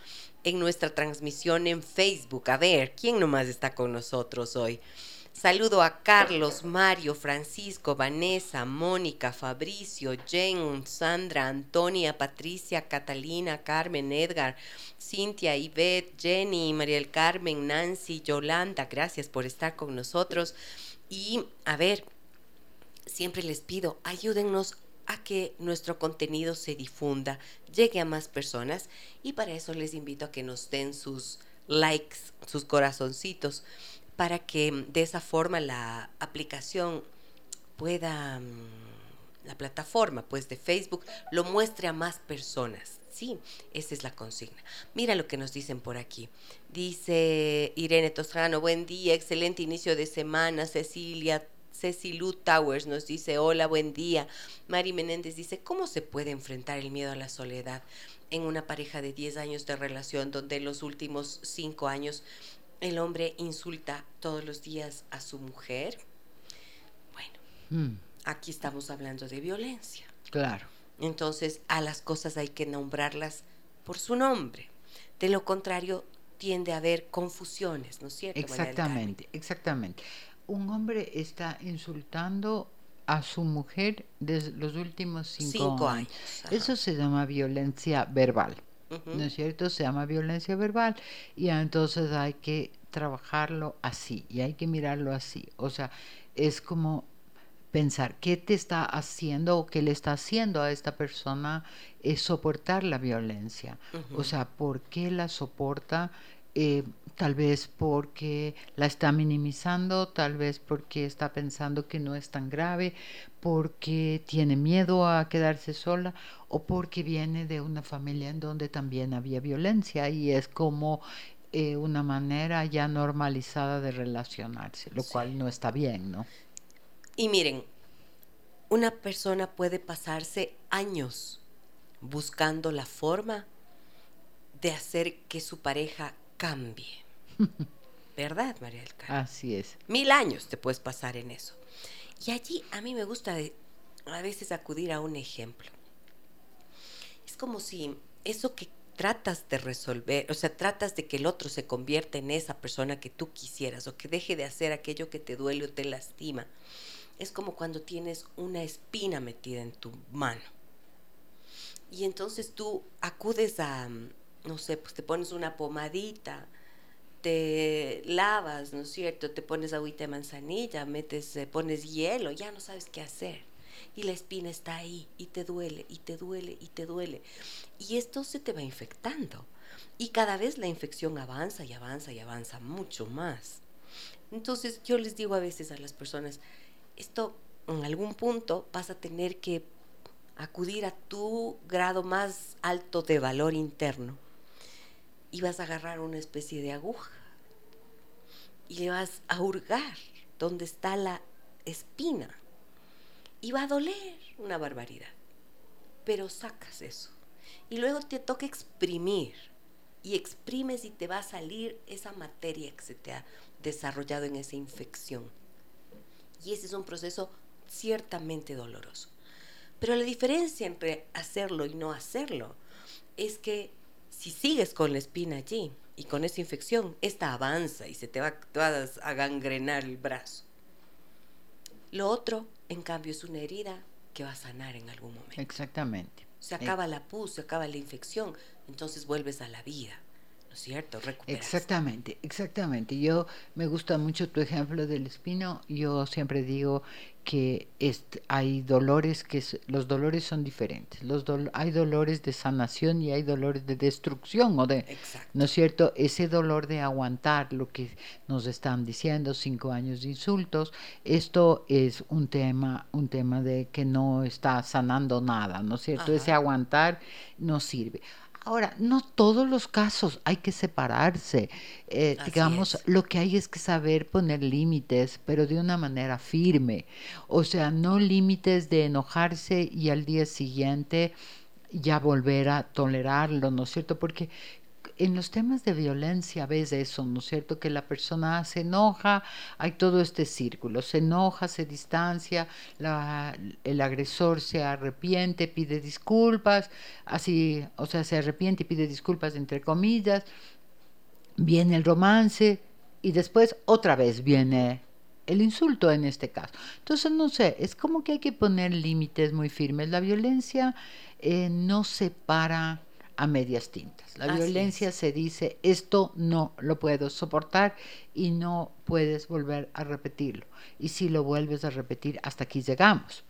en nuestra transmisión en Facebook. A ver, ¿quién nomás está con nosotros hoy? Saludo a Carlos, Mario, Francisco, Vanessa, Mónica, Fabricio, Jen, Sandra, Antonia, Patricia, Catalina, Carmen, Edgar, Cintia, Ivette, Jenny, María del Carmen, Nancy, Yolanda. Gracias por estar con nosotros. Y a ver, siempre les pido, ayúdennos a que nuestro contenido se difunda, llegue a más personas y para eso les invito a que nos den sus likes, sus corazoncitos, para que de esa forma la aplicación pueda, mm, la plataforma pues de Facebook lo muestre a más personas. Sí, esa es la consigna. Mira lo que nos dicen por aquí. Dice Irene Toscano, buen día, excelente inicio de semana. Cecilia Cecilu Towers nos dice, hola, buen día. Mari Menéndez dice, ¿cómo se puede enfrentar el miedo a la soledad en una pareja de 10 años de relación donde en los últimos 5 años el hombre insulta todos los días a su mujer? Bueno, Mm, aquí estamos hablando de violencia. claro. Entonces, a las cosas hay que nombrarlas por su nombre. De lo contrario, tiende a haber confusiones, ¿no es cierto? Exactamente, exactamente. Un hombre está insultando a su mujer desde los últimos cinco, Cinco años. Eso se llama violencia verbal. ¿no es cierto? Se llama violencia verbal y entonces hay que trabajarlo así y hay que mirarlo así. O sea, es como pensar qué te está haciendo o qué le está haciendo a esta persona es soportar la violencia. O sea, ¿por qué la soporta? Eh, tal vez porque la está minimizando, tal vez porque está pensando que no es tan grave, porque tiene miedo a quedarse sola o porque viene de una familia en donde también había violencia y es como eh, una manera ya normalizada de relacionarse, lo Sí. cual no está bien, ¿no? Y miren, una persona puede pasarse años buscando la forma de hacer que su pareja cambie. ¿Verdad, María del Carmen? Así es. Mil años te puedes pasar en eso. Y allí a mí me gusta de- a veces acudir a un ejemplo. Es como si eso que tratas de resolver, o sea, tratas de que el otro se convierta en esa persona que tú quisieras o que deje de hacer aquello que te duele o te lastima. Es como cuando tienes una espina metida en tu mano. Y entonces tú acudes a, no sé, pues te pones una pomadita, te lavas, ¿no es cierto? Te pones agüita de manzanilla, metes, eh, pones hielo, ya no sabes qué hacer. Y la espina está ahí y te duele y te duele y te duele. Y esto se te va infectando. Y cada vez la infección avanza y avanza y avanza mucho más. Entonces yo les digo a veces a las personas, esto en algún punto vas a tener que acudir a tu grado más alto de valor interno y vas a agarrar una especie de aguja y le vas a hurgar donde está la espina y va a doler una barbaridad. Pero sacas eso y luego te toca exprimir y exprimes y te va a salir esa materia que se te ha desarrollado en esa infección. Y ese es un proceso ciertamente doloroso. Pero la diferencia entre hacerlo y no hacerlo es que si sigues con la espina allí y con esa infección, esta avanza y se te va, te a gangrenar el brazo. Lo otro, en cambio, es una herida que va a sanar en algún momento. Exactamente. Se acaba la pus, se acaba la infección, entonces vuelves a la vida, ¿no es cierto? Exactamente, exactamente. Yo me gusta mucho tu ejemplo del espino. Yo siempre digo que est- hay dolores que los dolores son diferentes. Los dol- hay dolores de sanación y hay dolores de destrucción o de Exacto. ¿no es cierto? Ese dolor de aguantar lo que nos están diciendo, cinco años de insultos, esto es un tema, un tema de que no está sanando nada, ¿no es cierto? Ajá. Ese aguantar no sirve. Ahora, no todos los casos hay que separarse. Eh, digamos, es. lo que hay es que saber poner límites, pero de una manera firme. O sea, no límites de enojarse y al día siguiente ya volver a tolerarlo, ¿no es cierto? Porque en los temas de violencia ves eso, ¿no es cierto? Que la persona se enoja, hay todo este círculo, se enoja, se distancia, la, el agresor se arrepiente, pide disculpas, así, o sea, se arrepiente y pide disculpas entre comillas, viene el romance y después otra vez viene el insulto en este caso. Entonces, no sé, es como que hay que poner límites muy firmes. La violencia eh, no se para a medias tintas. La violencia se dice, esto no lo puedo soportar y no puedes volver a repetirlo. Y si lo vuelves a repetir, hasta aquí llegamos.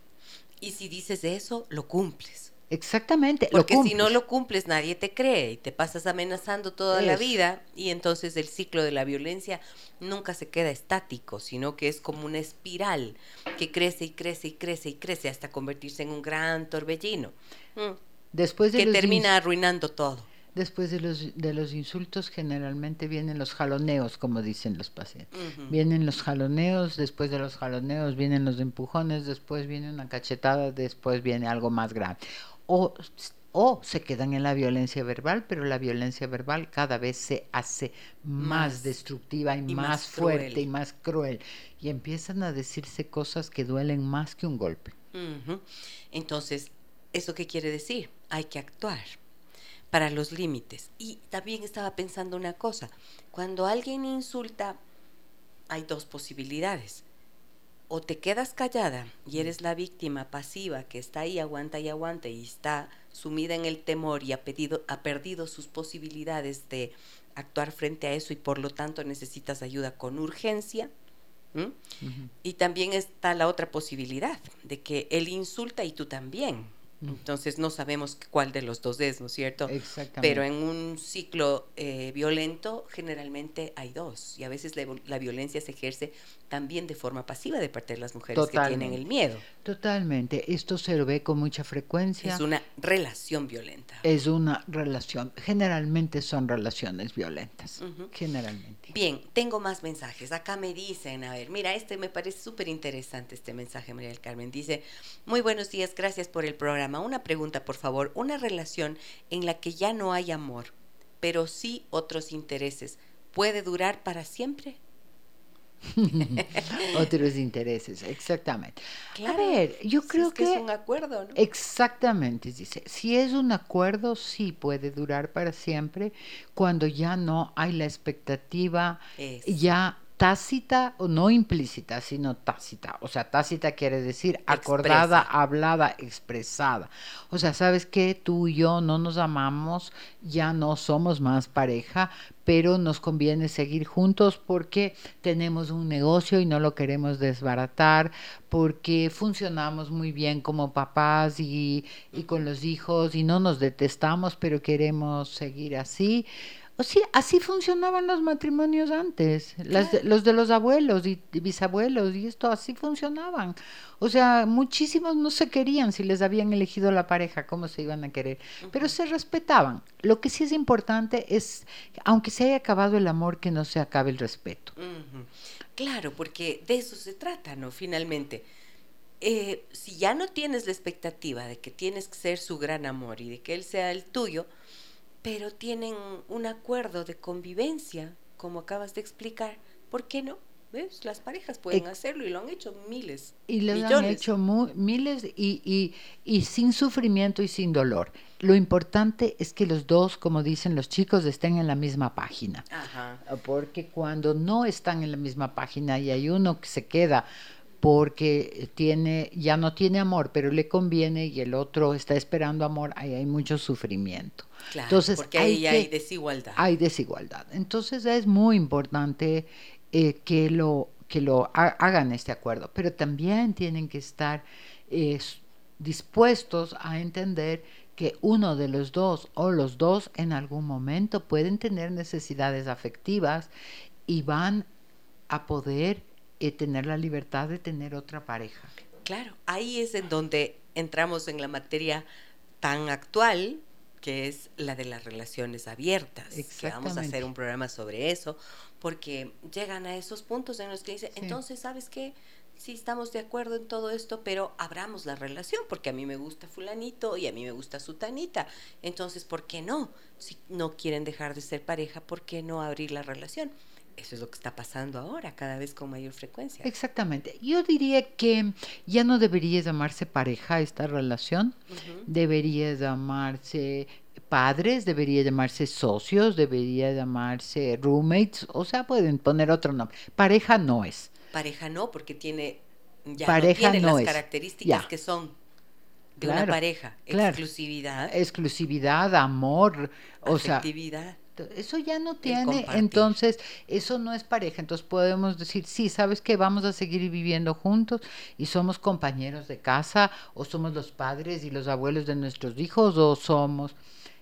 Y si dices eso, lo cumples. Exactamente. Porque si no lo cumples, nadie te cree y te pasas amenazando toda la vida y entonces el ciclo de la violencia nunca se queda estático, sino que es como una espiral que crece y crece y crece y crece hasta convertirse en un gran torbellino. Mm. Después de que termina arruinando todo. Después de los, de los insultos generalmente vienen los jaloneos, como dicen los pacientes. Vienen los jaloneos, después de los jaloneos vienen los empujones, después viene una cachetada, después viene algo más grave o, o se quedan en la violencia verbal, pero la violencia verbal cada vez se hace más, destructiva y, más, fuerte y más cruel. Y empiezan a decirse cosas que duelen más que un golpe. Entonces, ¿eso qué quiere decir? Hay que actuar para los límites. Y también estaba pensando una cosa, cuando alguien insulta, hay dos posibilidades o te quedas callada y eres la víctima pasiva que está ahí, aguanta y aguanta y está sumida en el temor y ha, pedido, ha perdido sus posibilidades de actuar frente a eso y por lo tanto necesitas ayuda con urgencia. Y también está la otra posibilidad de que él insulta y tú también. Entonces no sabemos cuál de los dos es, ¿no es cierto? Exactamente. Pero en un ciclo eh, violento generalmente hay dos y a veces la, violencia se ejerce también de forma pasiva de parte de las mujeres que tienen el miedo. Totalmente. Esto se ve con mucha frecuencia. Es una relación violenta. Es una relación. Generalmente son relaciones violentas. Generalmente. Bien, tengo más mensajes. Acá me dicen, a ver, mira, este me parece súper interesante este mensaje, María del Carmen. Dice, muy buenos días, gracias por el programa una pregunta, por favor. Una relación en la que ya no hay amor, pero sí otros intereses, ¿puede durar para siempre? otros intereses, exactamente. a ver, yo creo que, es un acuerdo, ¿no? Exactamente, dice, si es un acuerdo, sí puede durar para siempre cuando ya no hay la expectativa, ya tácita o no implícita, sino tácita. O sea, tácita quiere decir acordada, hablada, expresada. O sea, sabes que tú y yo no nos amamos, ya no somos más pareja, pero nos conviene seguir juntos porque tenemos un negocio y no lo queremos desbaratar, porque funcionamos muy bien como papás y, y con los hijos y no nos detestamos, pero queremos seguir así. O sí, así funcionaban los matrimonios antes, los de los abuelos y, bisabuelos, y esto así funcionaban. O sea, muchísimos no se querían si les habían elegido la pareja, cómo se iban a querer, pero se respetaban. Lo que sí es importante es, aunque se haya acabado el amor, que no se acabe el respeto. Claro, porque de eso se trata, ¿no? Finalmente. Eh, si ya no tienes la expectativa de que tienes que ser su gran amor y de que él sea el tuyo, pero tienen un acuerdo de convivencia, como acabas de explicar, ¿por qué no? ¿Ves? Las parejas pueden hacerlo y lo han hecho miles. Y lo han hecho miles y, y, y, sin sufrimiento y sin dolor. Lo importante es que los dos, como dicen los chicos, estén en la misma página. Ajá. Porque cuando no están en la misma página y hay uno que se queda porque tiene, ya no tiene amor, pero le conviene y el otro está esperando amor, ahí hay mucho sufrimiento. Entonces, porque ahí hay, desigualdad. Hay desigualdad. Entonces es muy importante eh, que lo que lo hagan este acuerdo, pero también tienen que estar eh, dispuestos a entender que uno de los dos o los dos en algún momento pueden tener necesidades afectivas y van a poder eh, tener la libertad de tener otra pareja. Claro, ahí es en donde entramos en la materia tan actual que es la de las relaciones abiertas. Que vamos a hacer un programa sobre eso, porque llegan a esos puntos en los que dicen, entonces, ¿sabes qué? sí estamos de acuerdo en todo esto, pero abramos la relación, porque a mí me gusta fulanito y a mí me gusta sutanita. Entonces, ¿por qué no? Si no quieren dejar de ser pareja, ¿por qué no abrir la relación? Eso es lo que está pasando ahora, cada vez con mayor frecuencia. Exactamente. Yo diría que ya no debería llamarse pareja esta relación, debería llamarse padres, debería llamarse socios, debería llamarse roommates, o sea, pueden poner otro nombre. Pareja no es. Pareja no, porque tiene ya pareja no tiene no las es. características Ya. que son de una pareja, claro. exclusividad, Exclusividad, amor, o sea. Eso ya no tiene, entonces eso no es pareja. Entonces podemos decir, sí, sabes que vamos a seguir viviendo juntos y somos compañeros de casa, o somos los padres y los abuelos de nuestros hijos, o somos,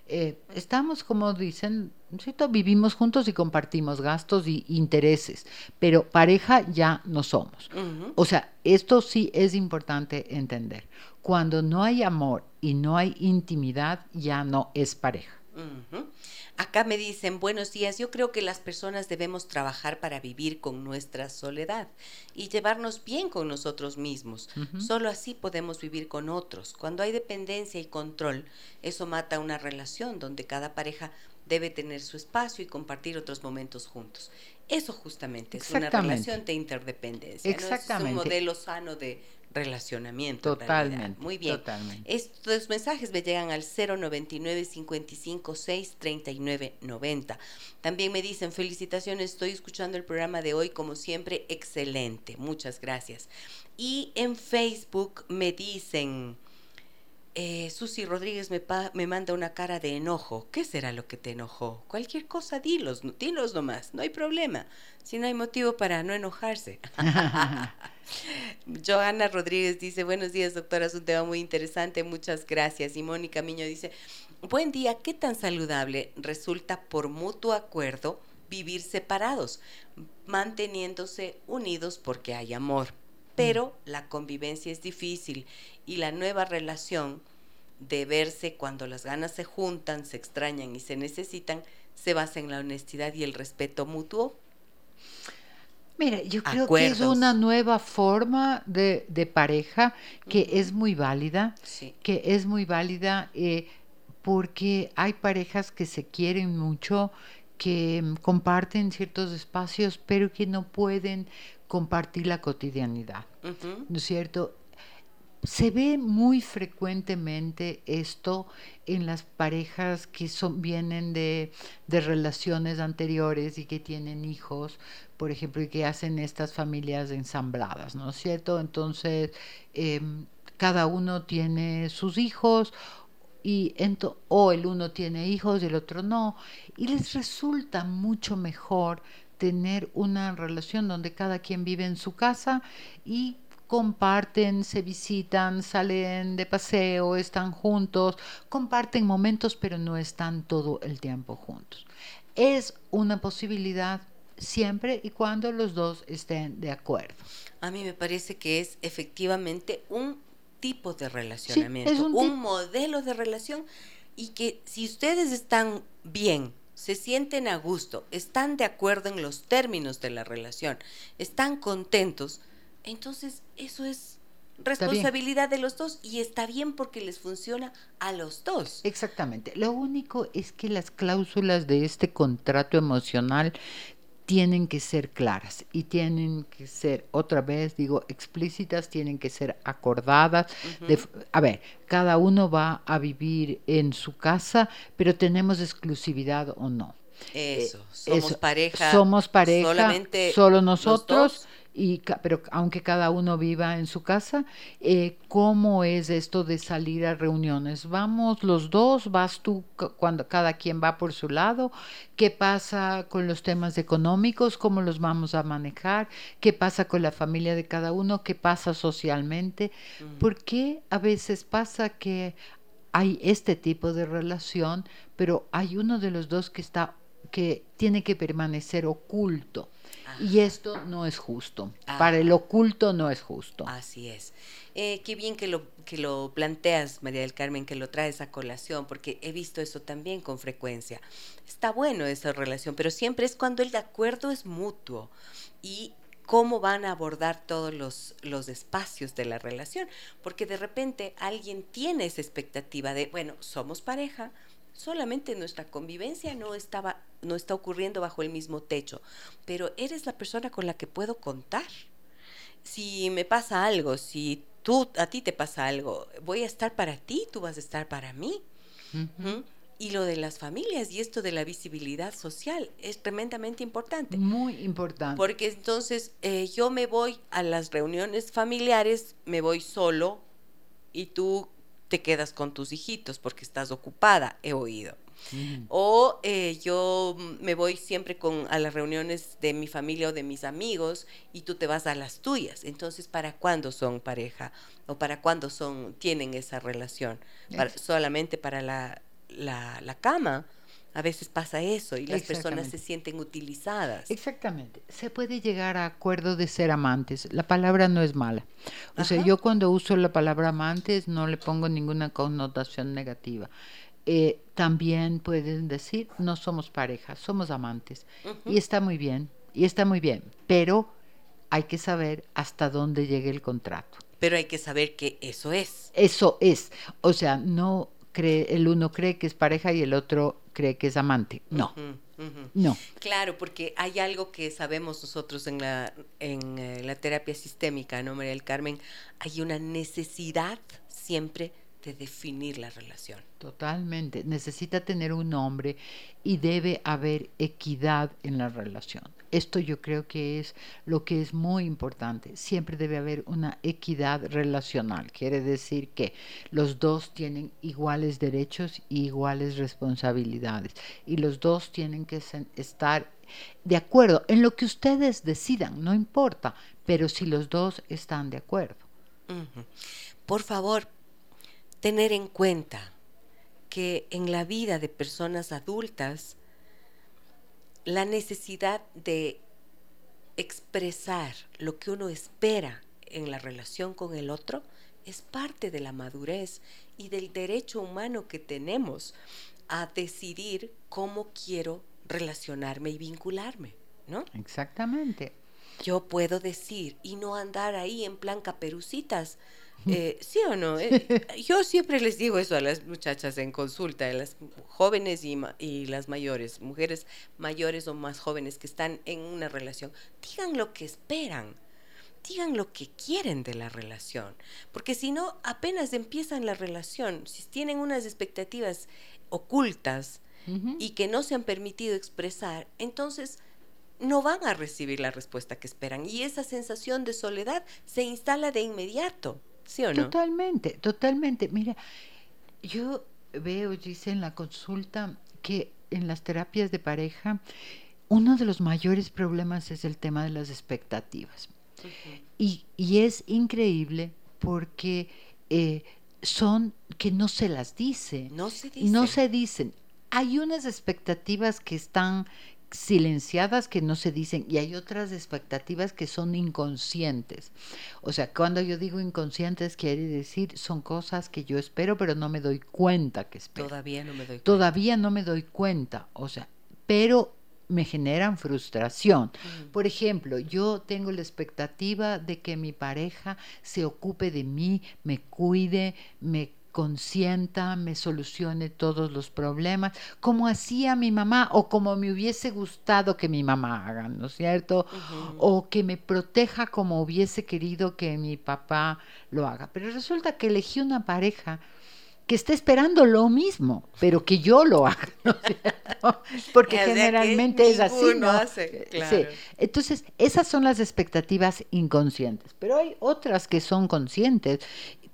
eh, estamos como dicen, ¿cierto? vivimos juntos y compartimos gastos y intereses, pero pareja ya no somos. O sea, esto sí es importante entender. Cuando no hay amor y no hay intimidad, ya no es pareja. Acá me dicen, buenos días, yo creo que las personas debemos trabajar para vivir con nuestra soledad y llevarnos bien con nosotros mismos. Solo así podemos vivir con otros. Cuando hay dependencia y control, eso mata una relación donde cada pareja debe tener su espacio y compartir otros momentos juntos. Eso justamente es una Exactamente. relación de interdependencia. ¿no? Es Exactamente. un modelo sano de relacionamiento. Totalmente, Muy bien. totalmente. Estos mensajes me llegan al 099 55 6 39 90. También me dicen felicitaciones, estoy escuchando el programa de hoy como siempre, excelente, muchas gracias. Y en Facebook me dicen, eh, Susi Rodríguez me, pa- me manda una cara de enojo. ¿Qué será lo que te enojó? Cualquier cosa, dilos, no- dilos nomás, no hay problema. Si no hay motivo para no enojarse. Joana Rodríguez dice, buenos días, doctora, es un tema muy interesante, muchas gracias. Y Mónica Miño dice, buen día, ¿qué tan saludable resulta por mutuo acuerdo vivir separados, manteniéndose unidos porque hay amor? Pero la convivencia es difícil y la nueva relación de verse cuando las ganas se juntan, se extrañan y se necesitan, se basa en la honestidad y el respeto mutuo. Mira, yo creo que es una nueva forma de, de pareja que es muy válida, Sí. que es muy válida eh, porque hay parejas que se quieren mucho, que mm, comparten ciertos espacios, pero que no pueden compartir la cotidianidad. ¿no es cierto? Se ve muy frecuentemente esto en las parejas que son, vienen de, de relaciones anteriores y que tienen hijos, por ejemplo, y que hacen estas familias ensambladas, ¿no es cierto? Entonces, em, cada uno tiene sus hijos y ento- o el uno tiene hijos y el otro no, y les resulta mucho mejor tener una relación donde cada quien vive en su casa y comparten, se visitan, salen de paseo, están juntos, comparten momentos, pero no están todo el tiempo juntos. Es una posibilidad siempre y cuando los dos estén de acuerdo. A mí me parece que es efectivamente un tipo de relacionamiento, un modelo de relación y que si ustedes están bien, se sienten a gusto, están de acuerdo en los términos de la relación, están contentos, entonces eso es responsabilidad de los dos y está bien porque les funciona a los dos. Exactamente. Lo único es que las cláusulas de este contrato emocional tienen que ser claras y tienen que ser, otra vez digo, explícitas, tienen que ser acordadas. de a ver, cada uno va a vivir en su casa, pero tenemos exclusividad o no. Eso, Eh, somos eso, pareja. Somos pareja, solamente solo los nosotros, dos. Y pero aunque cada uno viva en su casa, eh, ¿cómo es esto de salir a reuniones? ¿Vamos los dos? ¿Vas tú cu- cuando cada quien va por su lado? ¿Qué pasa con los temas económicos? ¿Cómo los vamos a manejar? ¿Qué pasa con la familia de cada uno? ¿Qué pasa socialmente? ¿Por qué a veces pasa que hay este tipo de relación, pero hay uno de los dos que está que tiene que permanecer oculto. Y esto no es justo. Para el oculto no es justo. Así es. Eh, qué bien que lo, que lo planteas, María del Carmen, que lo traes a colación, porque he visto eso también con frecuencia. Está bueno esa relación, pero siempre es cuando el acuerdo es mutuo y cómo van a abordar todos los, los espacios de la relación, porque de repente alguien tiene esa expectativa de, bueno, somos pareja, solamente nuestra convivencia no estaba no está ocurriendo bajo el mismo techo, pero eres la persona con la que puedo contar. Si me pasa algo, si tú a ti te pasa algo, voy a estar para ti, tú vas a estar para mí. ¿Mm? Y lo de las familias y esto de la visibilidad social es tremendamente importante. Muy importante. Porque entonces eh, yo me voy a las reuniones familiares, me voy solo y tú te quedas con tus hijitos porque estás ocupada, he oído. O eh, yo me voy siempre con, a las reuniones de mi familia o de mis amigos y tú te vas a las tuyas. Entonces, ¿para cuándo son pareja? ¿O para cuándo son, tienen esa relación? solamente para la, la, la cama. A veces pasa eso y las personas se sienten utilizadas. Exactamente. Se puede llegar a acuerdo de ser amantes. La palabra no es mala. O sea, yo cuando uso la palabra amantes no le pongo ninguna connotación negativa. Eh, también pueden decir, no somos pareja, somos amantes. Y está muy bien, y está muy bien. Pero hay que saber hasta dónde llegue el contrato. Pero hay que saber que eso es. Eso es. O sea, no cree, el uno cree que es pareja y el otro cree que es amante. No. No. Claro, porque hay algo que sabemos nosotros en la, en eh, la terapia sistémica, ¿no, María del Carmen? Hay una necesidad siempre de definir la relación. Totalmente. Necesita tener un nombre y debe haber equidad en la relación. Esto yo creo que es lo que es muy importante. Siempre debe haber una equidad relacional. Quiere decir que los dos tienen iguales derechos y iguales responsabilidades. Y los dos tienen que estar de acuerdo en lo que ustedes decidan, no importa, pero si los dos están de acuerdo. Por favor, tener en cuenta que en la vida de personas adultas, la necesidad de expresar lo que uno espera en la relación con el otro es parte de la madurez y del derecho humano que tenemos a decidir cómo quiero relacionarme y vincularme, ¿no? Exactamente. Yo puedo decir y no andar ahí en plan caperucitas, eh, ¿Sí o no? Eh, yo siempre les digo eso a las muchachas en consulta, a las jóvenes y, y, las mayores, mujeres mayores o más jóvenes que están en una relación. Digan lo que esperan, digan lo que quieren de la relación, porque si no, apenas empiezan la relación, si tienen unas expectativas ocultas y que no se han permitido expresar, entonces no van a recibir la respuesta que esperan y esa sensación de soledad se instala de inmediato. ¿Sí o no? Totalmente, totalmente. Mira, yo veo, dice en la consulta, que en las terapias de pareja, uno de los mayores problemas es el tema de las expectativas. y, y, es increíble porque eh, son que no se las dice. No se dicen. No se dicen. Hay unas expectativas que están silenciadas que no se dicen y hay otras expectativas que son inconscientes. O sea, cuando yo digo inconscientes quiere decir son cosas que yo espero pero no me doy cuenta que espero. Todavía no me doy cuenta. Todavía no me doy cuenta, o sea, pero me generan frustración. Por ejemplo, yo tengo la expectativa de que mi pareja se ocupe de mí, me cuide, me consienta, me solucione todos los problemas, como hacía mi mamá o como me hubiese gustado que mi mamá haga, ¿no es cierto? O que me proteja como hubiese querido que mi papá lo haga. Pero resulta que elegí una pareja que está esperando lo mismo, pero que yo lo haga, ¿no es cierto? Porque generalmente es así, ¿no? Hace, claro. Entonces, esas son las expectativas inconscientes, pero hay otras que son conscientes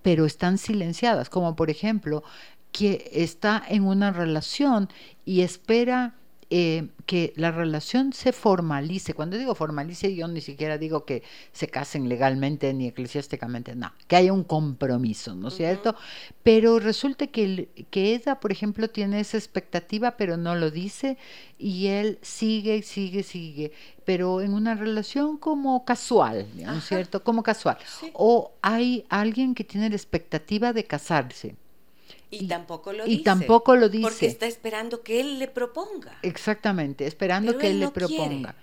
pero están silenciadas, como por ejemplo que está en una relación y espera eh, que la relación se formalice. Cuando digo formalice, yo ni siquiera digo que se casen legalmente ni eclesiásticamente, no, que haya un compromiso, ¿no es cierto? Pero resulta que, que ella, por ejemplo, tiene esa expectativa, pero no lo dice, y él sigue, sigue, sigue, pero en una relación como casual, ¿no es cierto? Como casual. O hay alguien que tiene la expectativa de casarse y, tampoco lo y dice. tampoco lo dice. Porque está esperando que él le proponga. Exactamente, esperando que él, le proponga.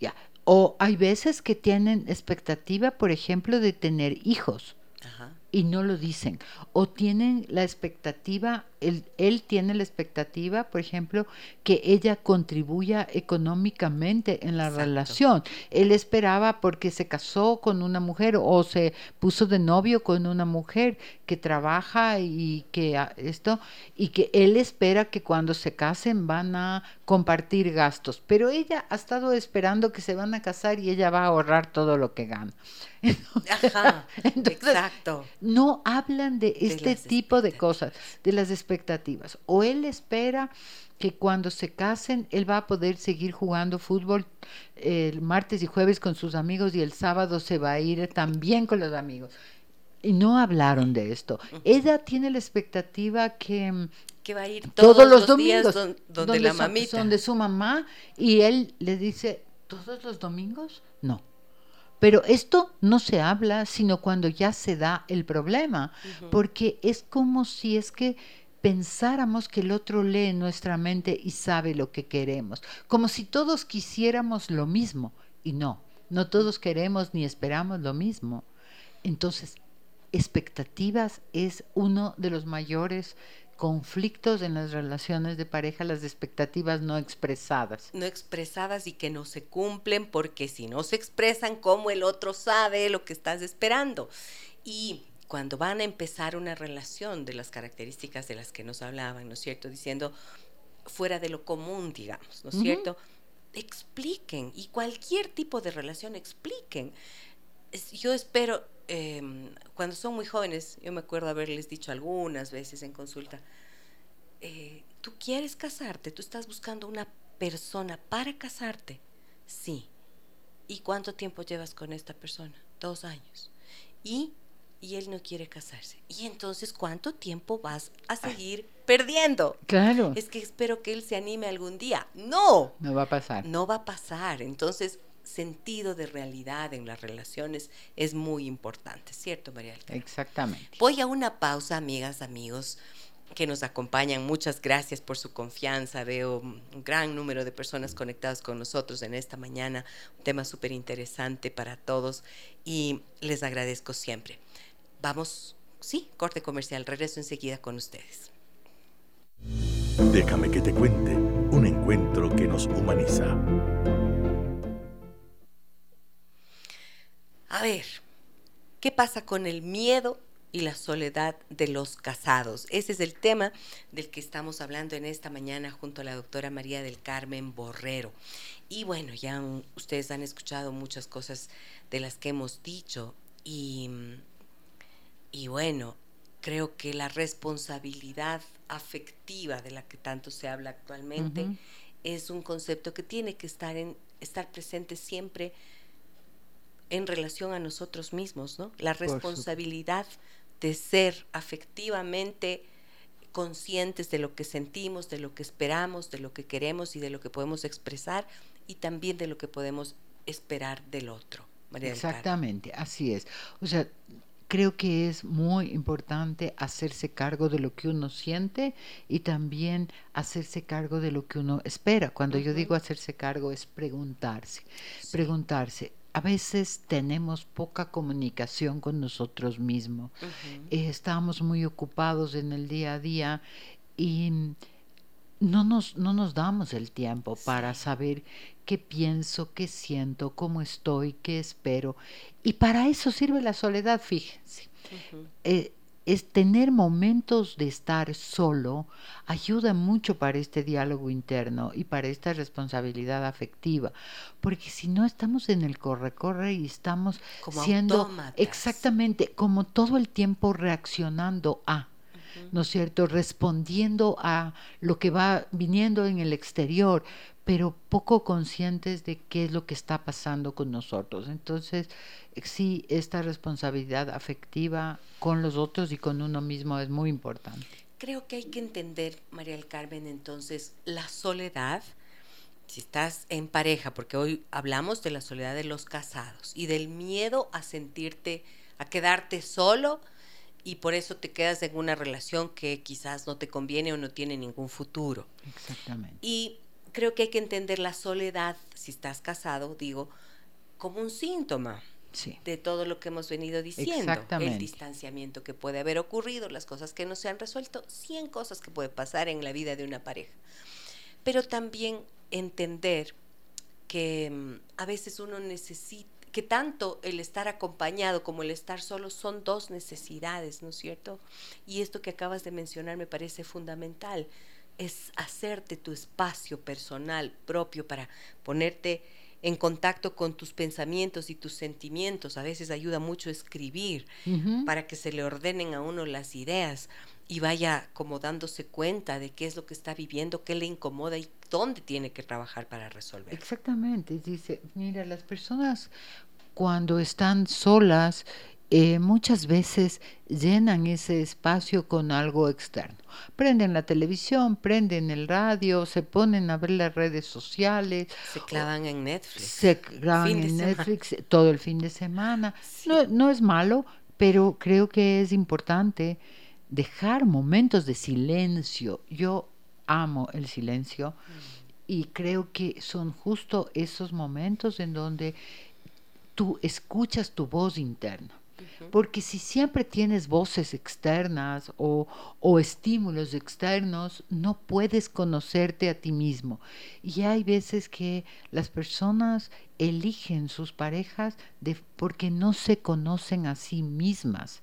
Ya. O hay veces que tienen expectativa, por ejemplo, de tener hijos Ajá. Y no lo dicen. O tienen la expectativa, él, él tiene la expectativa, por ejemplo, que ella contribuya económicamente en la Exacto. relación. Él esperaba porque se casó con una mujer o se puso de novio con una mujer que trabaja y que esto, y que él espera que cuando se casen van a compartir gastos. Pero ella ha estado esperando que se van a casar y ella va a ahorrar todo lo que gana. Ajá. Entonces, Exacto. no hablan de este tipo de cosas, de las expectativas. O él espera que cuando se casen él va a poder seguir jugando fútbol el martes y jueves con sus amigos y el sábado se va a ir también con los amigos. Y no hablaron de esto. Ella tiene la expectativa que mm, Que va a ir todos, todos, los, días domingos don- donde, la mamita. son de su mamá y él le dice todos los domingos no pero esto no se habla sino cuando ya se da el problema porque es como si es que pensáramos que el otro lee nuestra mente y sabe lo que queremos como si todos quisiéramos lo mismo y no no todos queremos ni esperamos lo mismo. Entonces expectativas es uno de los mayores conflictos en las relaciones de pareja, las expectativas no expresadas. no expresadas y que no se cumplen porque si no se expresan, ¿cómo el otro sabe lo que estás esperando? Y cuando van a empezar una relación de las características de las que nos hablaban, ¿no es cierto? Diciendo fuera de lo común, digamos, ¿no es cierto? Expliquen y cualquier tipo de relación expliquen. Yo espero, eh, cuando son muy jóvenes, yo me acuerdo haberles dicho algunas veces en consulta, eh, ¿tú quieres casarte? ¿Tú estás buscando una persona para casarte? Sí. ¿Y cuánto tiempo llevas con esta persona? Dos años. ¿Y? Y él no quiere casarse. ¿Y entonces cuánto tiempo vas a seguir perdiendo? Claro, Es que espero que él se anime algún día. No, no va a pasar. no va a pasar. Entonces, sentido de realidad en las relaciones es muy importante, ¿cierto, María Carmen? Exactamente. Voy a una pausa, amigas, amigos que nos acompañan. Muchas gracias por su confianza. Veo un gran número de personas conectadas con nosotros en esta mañana. Un tema súper interesante para todos y les agradezco siempre. Vamos, sí, corte comercial. Regreso enseguida con ustedes. Déjame que te cuente un encuentro que nos humaniza. A ver, ¿qué pasa con el miedo y la soledad de los casados? Ese es el tema del que estamos hablando en esta mañana junto a la doctora María del Carmen Borrero. Y bueno, ya ustedes han escuchado muchas cosas de las que hemos dicho y, y bueno, creo que la responsabilidad afectiva de la que tanto se habla actualmente es un concepto que tiene que estar, en, estar presente siempre en relación a nosotros mismos, ¿no? La responsabilidad de ser afectivamente conscientes de lo que sentimos, de lo que esperamos, de lo que queremos y de lo que podemos expresar y también de lo que podemos esperar del otro. María del. Exactamente, así es. O sea, creo que es muy importante hacerse cargo de lo que uno siente y también hacerse cargo de lo que uno espera. Cuando yo digo hacerse cargo es preguntarse, Sí. preguntarse. A veces tenemos poca comunicación con nosotros mismos. Ujú. eh, estamos muy ocupados en el día a día y no nos, no nos damos el tiempo para saber qué pienso, qué siento, cómo estoy, qué espero. Y para eso sirve la soledad, fíjense. Eh, es tener momentos de estar solo ayuda mucho para este diálogo interno y para esta responsabilidad afectiva, porque si no estamos en el corre-corre y estamos Como siendo autómatas. exactamente como todo el tiempo reaccionando a. ¿no es cierto? Respondiendo a lo que va viniendo en el exterior, pero poco conscientes de qué es lo que está pasando con nosotros. Entonces, eh, sí, esta responsabilidad afectiva con los otros y con uno mismo es muy importante. Creo que hay que entender, María del Carmen, entonces, la soledad, si estás en pareja, porque hoy hablamos de la soledad de los casados y del miedo a sentirte, a quedarte solo y por eso te quedas en una relación que quizás no te conviene o no tiene ningún futuro. Exactamente. Y creo que hay que entender la soledad, si estás casado, digo, como un síntoma Sí. de todo lo que hemos venido diciendo. Exactamente. El distanciamiento que puede haber ocurrido, las cosas que no se han resuelto, 100 cosas que puede pasar en la vida de una pareja. Pero también entender que mm, a veces uno necesita, que tanto el estar acompañado como el estar solo son dos necesidades, ¿no es cierto? Y esto que acabas de mencionar me parece fundamental, es hacerte tu espacio personal propio para ponerte en contacto con tus pensamientos y tus sentimientos. A veces ayuda mucho escribir para que se le ordenen a uno las ideas y vaya como dándose cuenta de qué es lo que está viviendo, qué le incomoda y dónde tiene que trabajar para resolver. Exactamente, dice, mira, las personas cuando están solas eh, muchas veces llenan ese espacio con algo externo. Prenden la televisión, prenden el radio, se ponen a ver las redes sociales, Se clavan en Netflix. se de en semana. Netflix todo el fin de semana. Sí. No, no es malo, pero creo que es importante dejar momentos de silencio. Yo amo el silencio y creo que son justo esos momentos en donde tú escuchas tu voz interna. Porque si siempre tienes voces externas o, o estímulos externos, no puedes conocerte a ti mismo. Y hay veces que las personas eligen sus parejas de, porque no se conocen a sí mismas.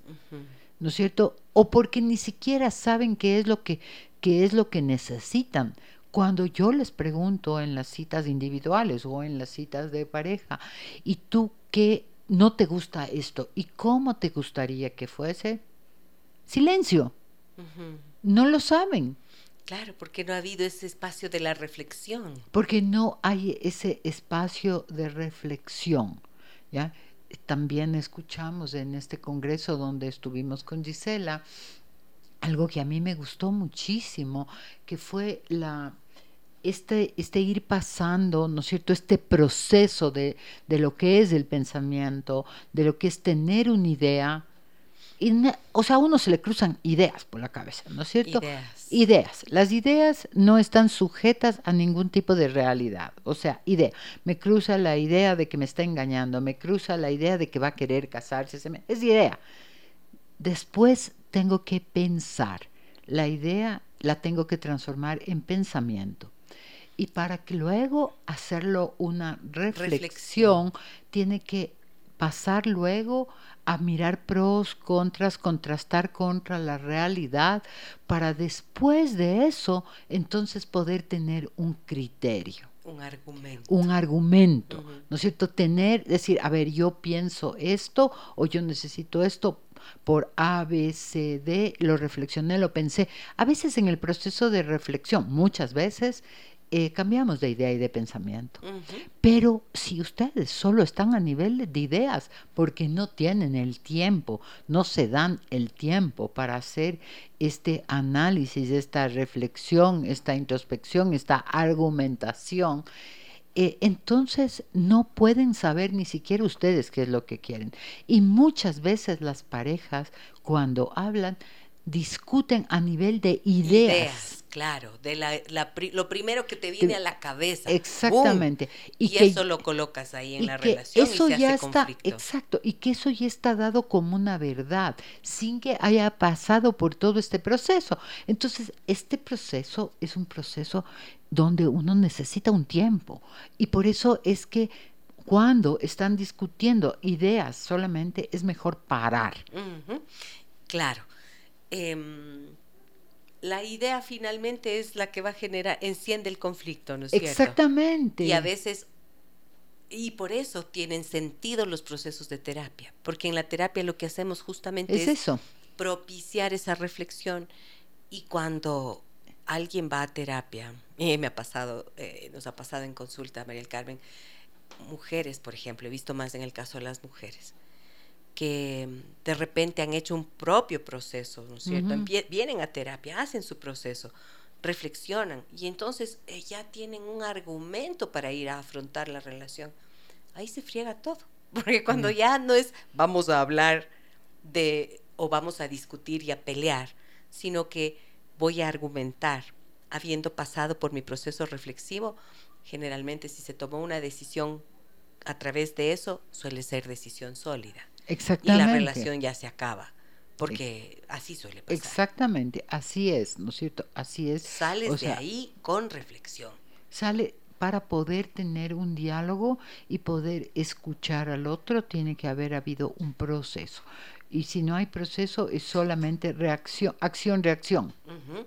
¿no es cierto? O porque ni siquiera saben qué es lo que, qué es lo que necesitan. Cuando yo les pregunto en las citas individuales o en las citas de pareja, ¿y tú qué no te gusta esto? ¿Y cómo te gustaría que fuese? Silencio. No lo saben, Claro, porque no ha habido ese espacio de la reflexión. porque no hay ese espacio de reflexión. ¿ya? También escuchamos en este congreso donde estuvimos con Gisela algo que a mí me gustó muchísimo, que fue la este, este ir pasando, ¿no es cierto?, este proceso de, de lo que es el pensamiento, de lo que es tener una idea. Y, o sea, a uno se le cruzan ideas por la cabeza, ¿no es cierto? Ideas. Ideas. Las ideas no están sujetas a ningún tipo de realidad. O sea, idea. Me cruza la idea de que me está engañando, me cruza la idea de que va a querer casarse. se me- Es idea. Después tengo que pensar. La idea la tengo que transformar en pensamiento. Y para que luego hacerlo una reflexión, tiene que pasar luego a mirar pros, contras, contrastar contra la realidad, para después de eso entonces poder tener un criterio Un argumento. un argumento. ¿no es cierto? Tener, decir, a ver, yo pienso esto o yo necesito esto por A, B, C, D, lo reflexioné, lo pensé. A veces en el proceso de reflexión, muchas veces, eh, cambiamos de idea y de pensamiento. Pero si ustedes solo están a nivel de- de ideas, porque no tienen el tiempo, no se dan el tiempo para hacer este análisis, esta reflexión, esta introspección, esta argumentación, eh, entonces no pueden saber ni siquiera ustedes qué es lo que quieren. Y muchas veces las parejas, cuando hablan, discuten a nivel de ideas. claro, de la, la pri- lo primero que te viene a la cabeza. Exactamente. ¡Bum! Y, que- eso lo colocas ahí en la que relación eso y se ya hace está, exacto, y que eso ya está dado como una verdad, sin que haya pasado por todo este proceso. Entonces, este proceso es un proceso donde uno necesita un tiempo, y por eso es que cuando están discutiendo ideas solamente es mejor parar. Claro. Em, la idea finalmente es la que va a generar, enciende el conflicto, ¿no es cierto? Exactamente. Y a veces, y por eso tienen sentido los procesos de terapia, porque en la terapia lo que hacemos justamente es es, eso. propiciar esa reflexión y cuando alguien va a terapia, y me ha pasado, eh, nos ha pasado en consulta, María del Carmen, mujeres, por ejemplo, he visto más en el caso de las mujeres, que mm, de repente han hecho un propio proceso, ¿no es cierto? Vienen a terapia, hacen su proceso, reflexionan y entonces eh, ya tienen un argumento para ir a afrontar la relación. Ahí se friega todo, porque cuando ya no es vamos a hablar de o vamos a discutir y a pelear, sino que voy a argumentar, habiendo pasado por mi proceso reflexivo, generalmente si se tomó una decisión a través de eso suele ser decisión sólida. Exactamente. Y la relación ya se acaba, porque así suele pasar. Exactamente, así es, ¿no es cierto? Así es. Sales O de ahí con reflexión. sale para poder tener un diálogo y poder escuchar al otro, tiene que haber habido un proceso. Y si no hay proceso, es solamente reacción, acción, reacción. Ujú.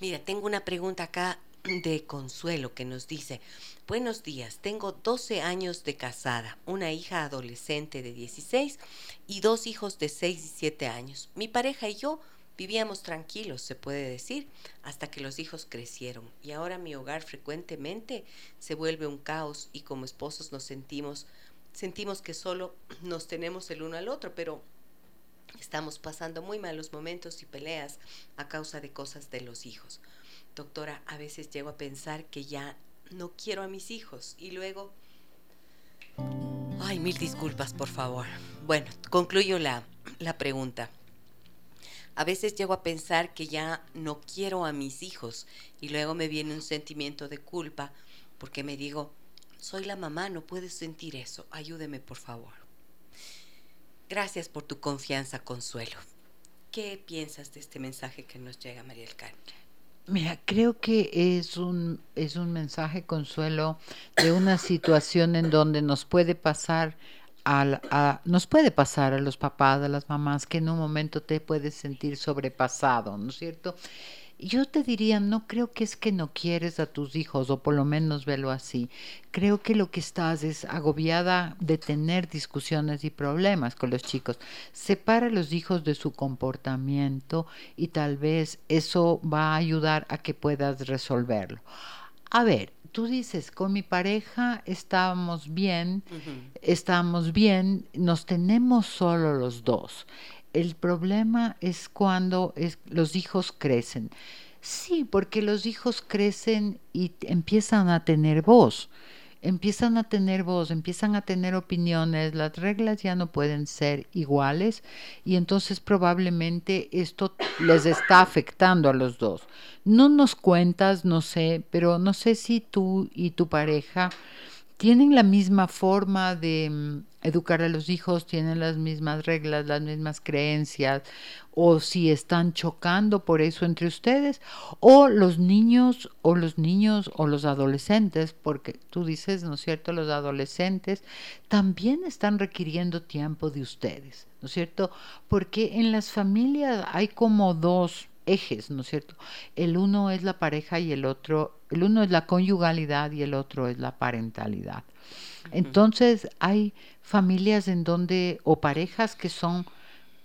Mira, tengo una pregunta acá de Consuelo que nos dice, buenos días, tengo 12 años de casada, una hija adolescente de 16 y dos hijos de 6 y 7 años. Mi pareja y yo vivíamos tranquilos, se puede decir, hasta que los hijos crecieron y ahora mi hogar frecuentemente se vuelve un caos y como esposos nos sentimos, sentimos que solo nos tenemos el uno al otro, pero Estamos pasando muy malos momentos y peleas a causa de cosas de los hijos. Doctora, a veces llego a pensar que ya no quiero a mis hijos y luego... Ay, mil disculpas, por favor. Bueno, concluyo la, la pregunta. A veces llego a pensar que ya no quiero a mis hijos y luego me viene un sentimiento de culpa porque me digo, soy la mamá, no puedes sentir eso, ayúdeme por favor. Gracias por tu confianza, Consuelo. ¿Qué piensas de este mensaje que nos llega, María del Carmen? Mira, creo que es un, es un mensaje consuelo de una situación en donde nos puede pasar al- a, nos puede pasar a los papás, a las mamás, que en un momento te puedes sentir sobrepasado, ¿no es cierto? Yo te diría, no creo que es que no quieres a tus hijos, o por lo menos velo así. Creo que lo que estás es agobiada de tener discusiones y problemas con los chicos. Separa a los hijos de su comportamiento y tal vez eso va a ayudar a que puedas resolverlo. A ver, tú dices, con mi pareja estábamos bien, estamos bien, nos tenemos solo los dos. El problema es cuando es- los hijos crecen. Sí, porque los hijos crecen y empiezan a tener voz. Empiezan a tener voz, empiezan a tener opiniones, las reglas ya no pueden ser iguales y entonces probablemente esto les está afectando a los dos. No nos cuentas, no sé, pero no sé si tú y tu pareja tienen la misma forma de mm, educar a los hijos, tienen las mismas reglas, las mismas creencias, o si están chocando por eso entre ustedes, o los niños, o los niños, o los adolescentes, porque tú dices, ¿no es cierto?, los adolescentes también están requiriendo tiempo de ustedes, ¿no es cierto? Porque en las familias hay como dos ejes, ¿no es cierto? El uno es la pareja y el otro, el uno es la conyugalidad y el otro es la parentalidad. Entonces hay familias en donde, o parejas que son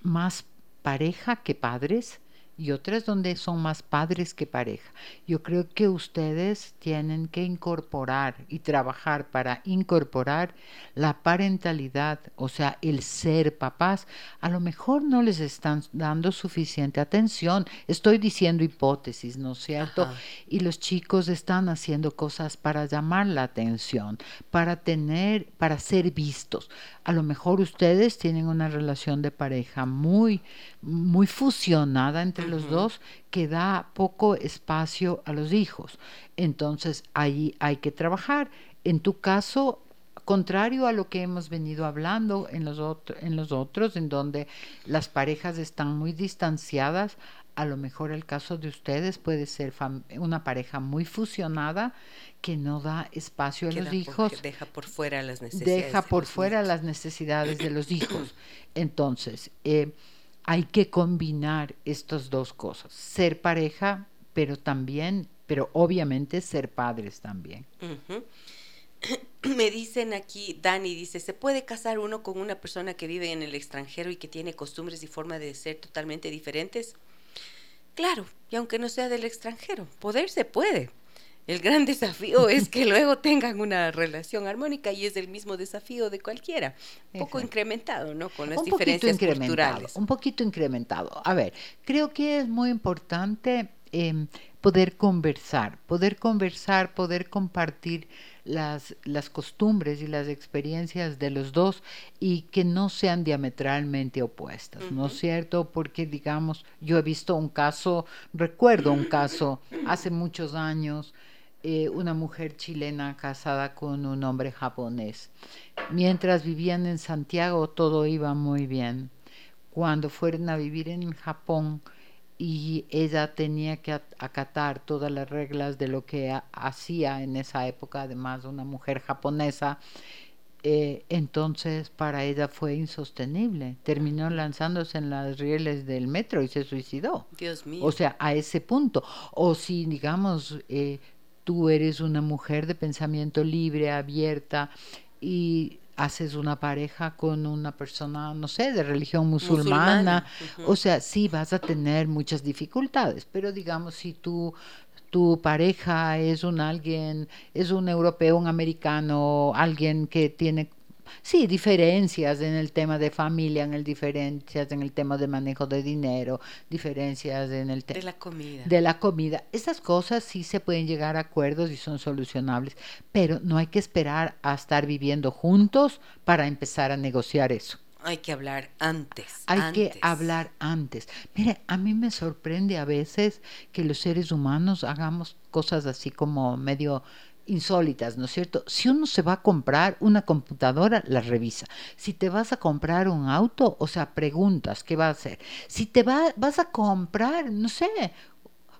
más pareja que padres y otras donde son más padres que pareja. Yo creo que ustedes tienen que incorporar y trabajar para incorporar la parentalidad, o sea, el ser papás. A lo mejor no les están dando suficiente atención. Estoy diciendo hipótesis, ¿no es cierto? Ajá. y los chicos están haciendo cosas para llamar la atención, para tener, para ser vistos. A lo mejor ustedes tienen una relación de pareja muy, muy fusionada entre los dos que da poco espacio a los hijos. Entonces ahí hay que trabajar. En tu caso, contrario a lo que hemos venido hablando en los, otro- en los otros, en donde las parejas están muy distanciadas, a lo mejor el caso de ustedes puede ser una pareja muy fusionada que no da espacio a los por- hijos, deja por fuera las necesidades. deja de por los fuera niños. las necesidades de los hijos. Entonces, eh, hay que combinar estas dos cosas, ser pareja, pero también, pero obviamente ser padres también. Me dicen aquí, Dani dice, ¿se puede casar uno con una persona que vive en el extranjero y que tiene costumbres y forma de ser totalmente diferentes? Claro, y aunque no sea del extranjero, poder se puede. El gran desafío es que luego tengan una relación armónica y es el mismo desafío de cualquiera, un poco Exacto. incrementado, ¿no? Con las un diferencias culturales. un poquito incrementado. A ver, creo que es muy importante em, poder conversar, poder conversar, poder compartir las, las costumbres y las experiencias de los dos y que no sean diametralmente opuestas, ¿no es cierto? Porque digamos, yo he visto un caso, recuerdo un caso hace muchos años eh, una mujer chilena casada con un hombre japonés. Mientras vivían en Santiago todo iba muy bien. Cuando fueron a vivir en Japón y ella tenía que acatar todas las reglas de lo que hacía en esa época, además una mujer japonesa, eh, entonces para ella fue insostenible. Terminó lanzándose en las rieles del metro y se suicidó. Dios mío. O sea, a ese punto. O si, digamos, eh, tú eres una mujer de pensamiento libre, abierta y haces una pareja con una persona, no sé, de religión musulmana, o sea, sí vas a tener muchas dificultades, pero digamos, si tú tu pareja es un alguien, es un europeo, un americano, alguien que tiene sí, diferencias en el tema de familia, en el diferencias en el tema de manejo de dinero, diferencias en el tema de la comida. De la comida. Esas cosas sí se pueden llegar a acuerdos y son solucionables, pero no hay que esperar a estar viviendo juntos para empezar a negociar eso. Hay que hablar antes. Hay que hablar antes. Mire, a mí me sorprende a veces que los seres humanos hagamos cosas así como medio insólitas, ¿no es cierto? Si uno se va a comprar una computadora, la revisa. Si te vas a comprar un auto, o sea, preguntas, ¿qué va a hacer? Si te va, vas a comprar, no sé,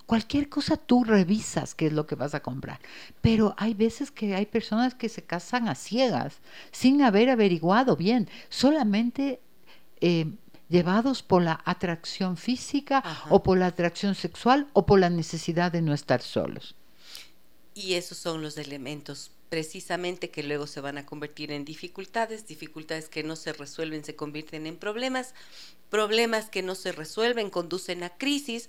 Cualquier cosa tú revisas qué es lo que vas a comprar. Pero hay veces que hay personas que se casan a ciegas, sin haber averiguado bien, solamente eh, llevados por la atracción física o por la atracción sexual o por la necesidad de no estar solos. Y esos son los elementos precisamente que luego se van a convertir en dificultades, dificultades que no se resuelven se convierten en problemas, problemas que no se resuelven conducen a crisis,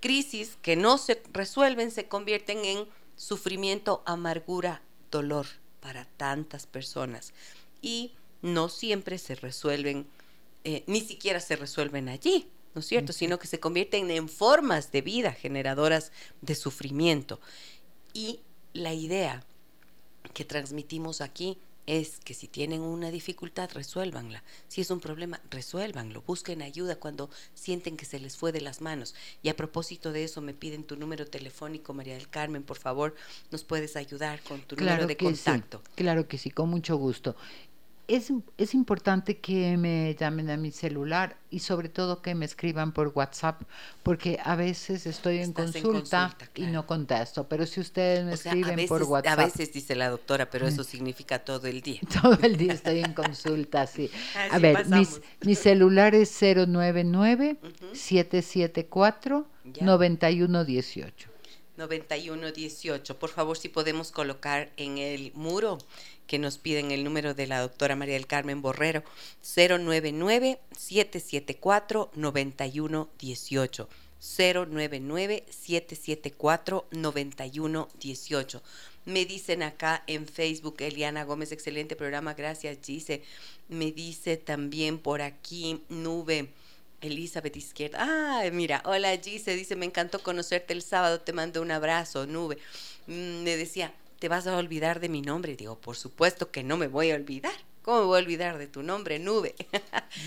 crisis que no se resuelven se convierten en sufrimiento, amargura, dolor para tantas personas. Y no siempre se resuelven, eh, ni siquiera se resuelven allí, ¿no es cierto? Sino que se convierten en formas de vida generadoras de sufrimiento. Y la idea que transmitimos aquí es que si tienen una dificultad, resuélvanla. Si es un problema, resuélvanlo. Busquen ayuda cuando sienten que se les fue de las manos. Y a propósito de eso, me piden tu número telefónico, María del Carmen, por favor, nos puedes ayudar con tu número de contacto. claro que sí, con mucho gusto es, es, importante que me llamen a mi celular y sobre todo que me escriban por WhatsApp, porque a veces estoy en consulta, y no contesto, pero si ustedes me escriben por WhatsApp. A veces dice la doctora, pero eso significa todo el día. Todo el día estoy en consulta, sí. a ver, mis, mi celular es 099 774 9118. 9118. Por favor, si podemos colocar en el muro que nos piden el número de la doctora María del Carmen Borrero, 099-774-9118. 099-774-9118. Me dicen acá en Facebook, Eliana Gómez, excelente programa, gracias Gise. Me dice también por aquí, Nube. Elizabeth Izquierda. Ah, mira, hola Gise, dice, me encantó conocerte el sábado, te mando un abrazo, Nube. Mm, me decía, ¿te vas a olvidar de mi nombre? Digo, por supuesto que no me voy a olvidar. ¿Cómo me voy a olvidar de tu nombre, Nube?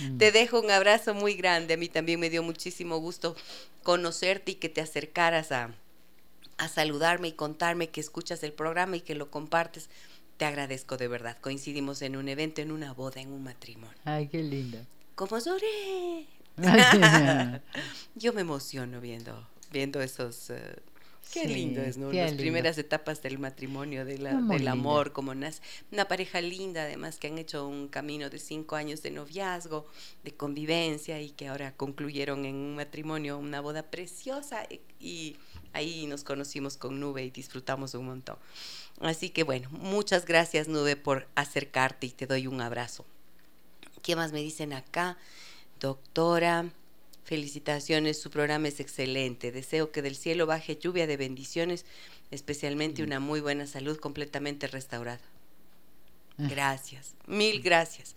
Mm. Te dejo un abrazo muy grande. A mí también me dio muchísimo gusto conocerte y que te acercaras a, a saludarme y contarme que escuchas el programa y que lo compartes. Te agradezco de verdad. Coincidimos en un evento, en una boda, en un matrimonio. Ay, qué lindo. ¿Cómo lloré? Yo me emociono viendo, viendo esos... Eh, Qué lindo es, ¿no? Las primeras etapas del matrimonio, de la, del amor, como nace. Una pareja linda, además, que han hecho un camino de cinco años de noviazgo, de convivencia y que ahora concluyeron en un matrimonio, una boda preciosa y ahí nos conocimos con Nube y disfrutamos un montón. Así que bueno, muchas gracias Nube por acercarte y te doy un abrazo. ¿Qué más me dicen acá? Doctora, Felicitaciones, su programa es excelente. Deseo que del cielo baje lluvia de bendiciones, especialmente una muy buena salud completamente restaurada. Ah. Gracias, mil gracias.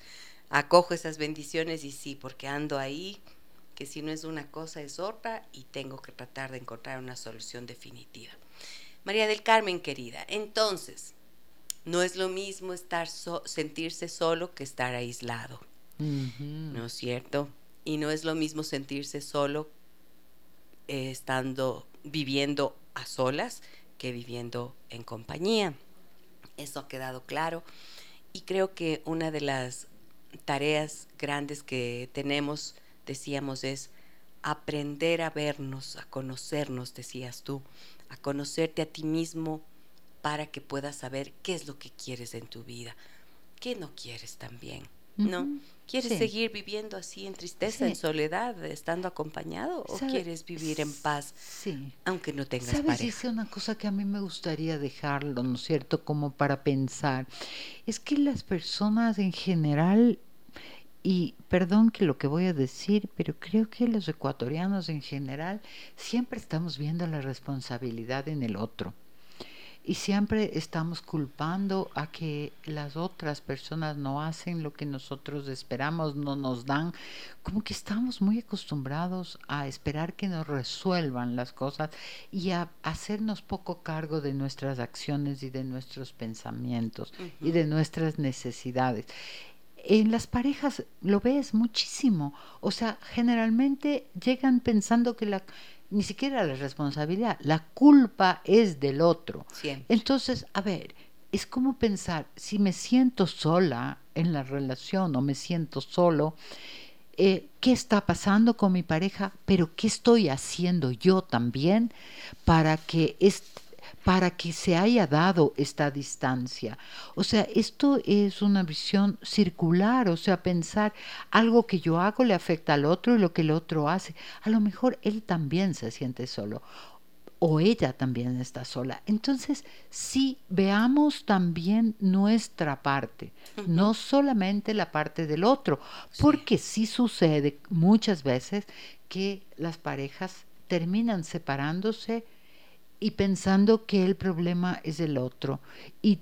Acojo esas bendiciones y sí, porque ando ahí, que si no es una cosa es otra y tengo que tratar de encontrar una solución definitiva. María del Carmen, querida, entonces, no es lo mismo estar sentirse solo que estar aislado. ¿No es cierto? Y no es lo mismo sentirse solo eh, estando viviendo a solas que viviendo en compañía. Eso ha quedado claro y creo que una de las tareas grandes que tenemos, decíamos, es aprender a vernos, a conocernos, decías tú, a conocerte a ti mismo para que puedas saber qué es lo que quieres en tu vida, qué no quieres también, ¿no? ¿Quieres seguir viviendo así en tristeza, en soledad, estando acompañado o quieres vivir en paz, sí. aunque no tengas ¿Sabes? pareja? Dice una cosa que a mí me gustaría dejarlo, ¿no es cierto? Como para pensar. Es que las personas en general y perdón que lo que voy a decir, pero creo que los ecuatorianos en general siempre estamos viendo la responsabilidad en el otro. Y siempre estamos culpando a que las otras personas no hacen lo que nosotros esperamos, no nos dan. Como que estamos muy acostumbrados a esperar que nos resuelvan las cosas y a hacernos poco cargo de nuestras acciones y de nuestros pensamientos y de nuestras necesidades en las parejas lo ves muchísimo. O sea, generalmente llegan pensando que la ni siquiera la responsabilidad, la culpa es del otro. Entonces, a ver, es como pensar, si me siento sola en la relación o me siento solo, eh, ¿qué está pasando con mi pareja? Pero ¿qué estoy haciendo yo también para que este para que se haya dado esta distancia. O sea, esto es una visión circular, o sea, pensar algo que yo hago le afecta al otro y lo que el otro hace. A lo mejor él también se siente solo o ella también está sola. Entonces, sí, veamos también nuestra parte, no solamente la parte del otro, porque sí sucede muchas veces que las parejas terminan separándose y pensando que el problema es el otro y,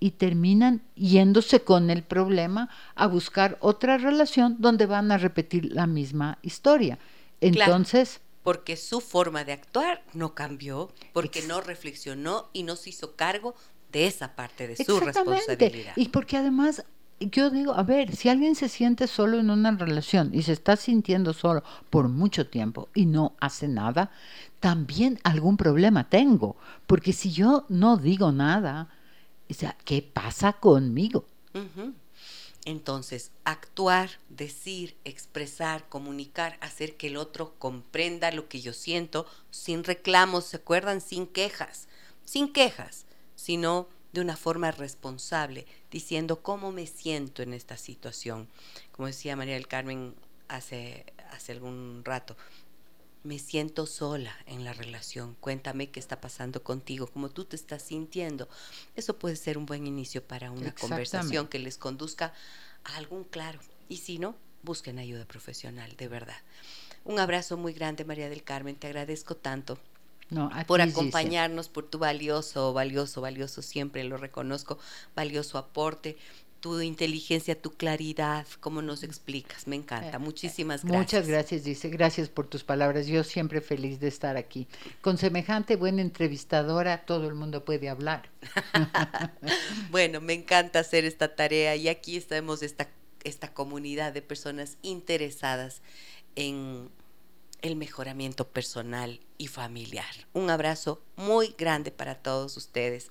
y terminan yéndose con el problema a buscar otra relación donde van a repetir la misma historia. Entonces... porque su forma de actuar no cambió, porque no reflexionó y no se hizo cargo de esa parte de su responsabilidad. Y porque además yo digo, a ver, si alguien se siente solo en una relación y se está sintiendo solo por mucho tiempo y no hace nada, también algún problema tengo, porque si yo no digo nada, ¿qué pasa conmigo? Entonces, actuar, decir, expresar, comunicar, hacer que el otro comprenda lo que yo siento, sin reclamos, ¿se acuerdan? Sin quejas, sin quejas, sino de una forma responsable, diciendo cómo me siento en esta situación. Como decía María del Carmen hace, hace algún rato, me siento sola en la relación. Cuéntame qué está pasando contigo, cómo tú te estás sintiendo. Eso puede ser un buen inicio para una conversación que les conduzca a algún claro. Y si no, busquen ayuda profesional, de verdad. Un abrazo muy grande, María del Carmen. Te agradezco tanto por acompañarnos, por tu valioso, valioso, valioso, siempre lo reconozco, valioso aporte, tu inteligencia, tu claridad, cómo nos explicas, me encanta. Eh, Muchísimas gracias. Muchas gracias, dice, gracias por tus palabras. Yo siempre feliz de estar aquí. Con semejante buena entrevistadora, todo el mundo puede hablar. bueno, me encanta hacer esta tarea y aquí estamos esta, esta comunidad de personas interesadas en el mejoramiento personal y familiar. Un abrazo muy grande para todos ustedes.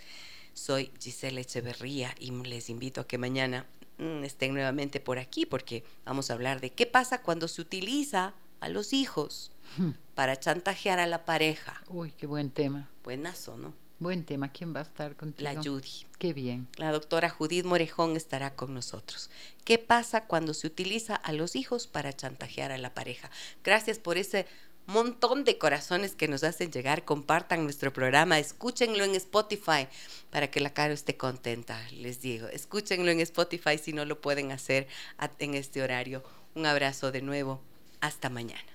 Soy Giselle Echeverría y les invito a que mañana mm, estén nuevamente por aquí porque vamos a hablar de qué pasa cuando se utiliza a los hijos hmm. para chantajear a la pareja. Uy, qué buen tema. Buenazo, ¿no? Buen tema. ¿Quién va a estar contigo? La Judy. Qué bien. La doctora Judith Morejón estará con nosotros. ¿Qué pasa cuando se utiliza a los hijos para chantajear a la pareja? Gracias por ese montón de corazones que nos hacen llegar. Compartan nuestro programa, escúchenlo en Spotify para que la Caro esté contenta, les digo. Escúchenlo en Spotify si no lo pueden hacer en este horario. Un abrazo de nuevo. Hasta mañana.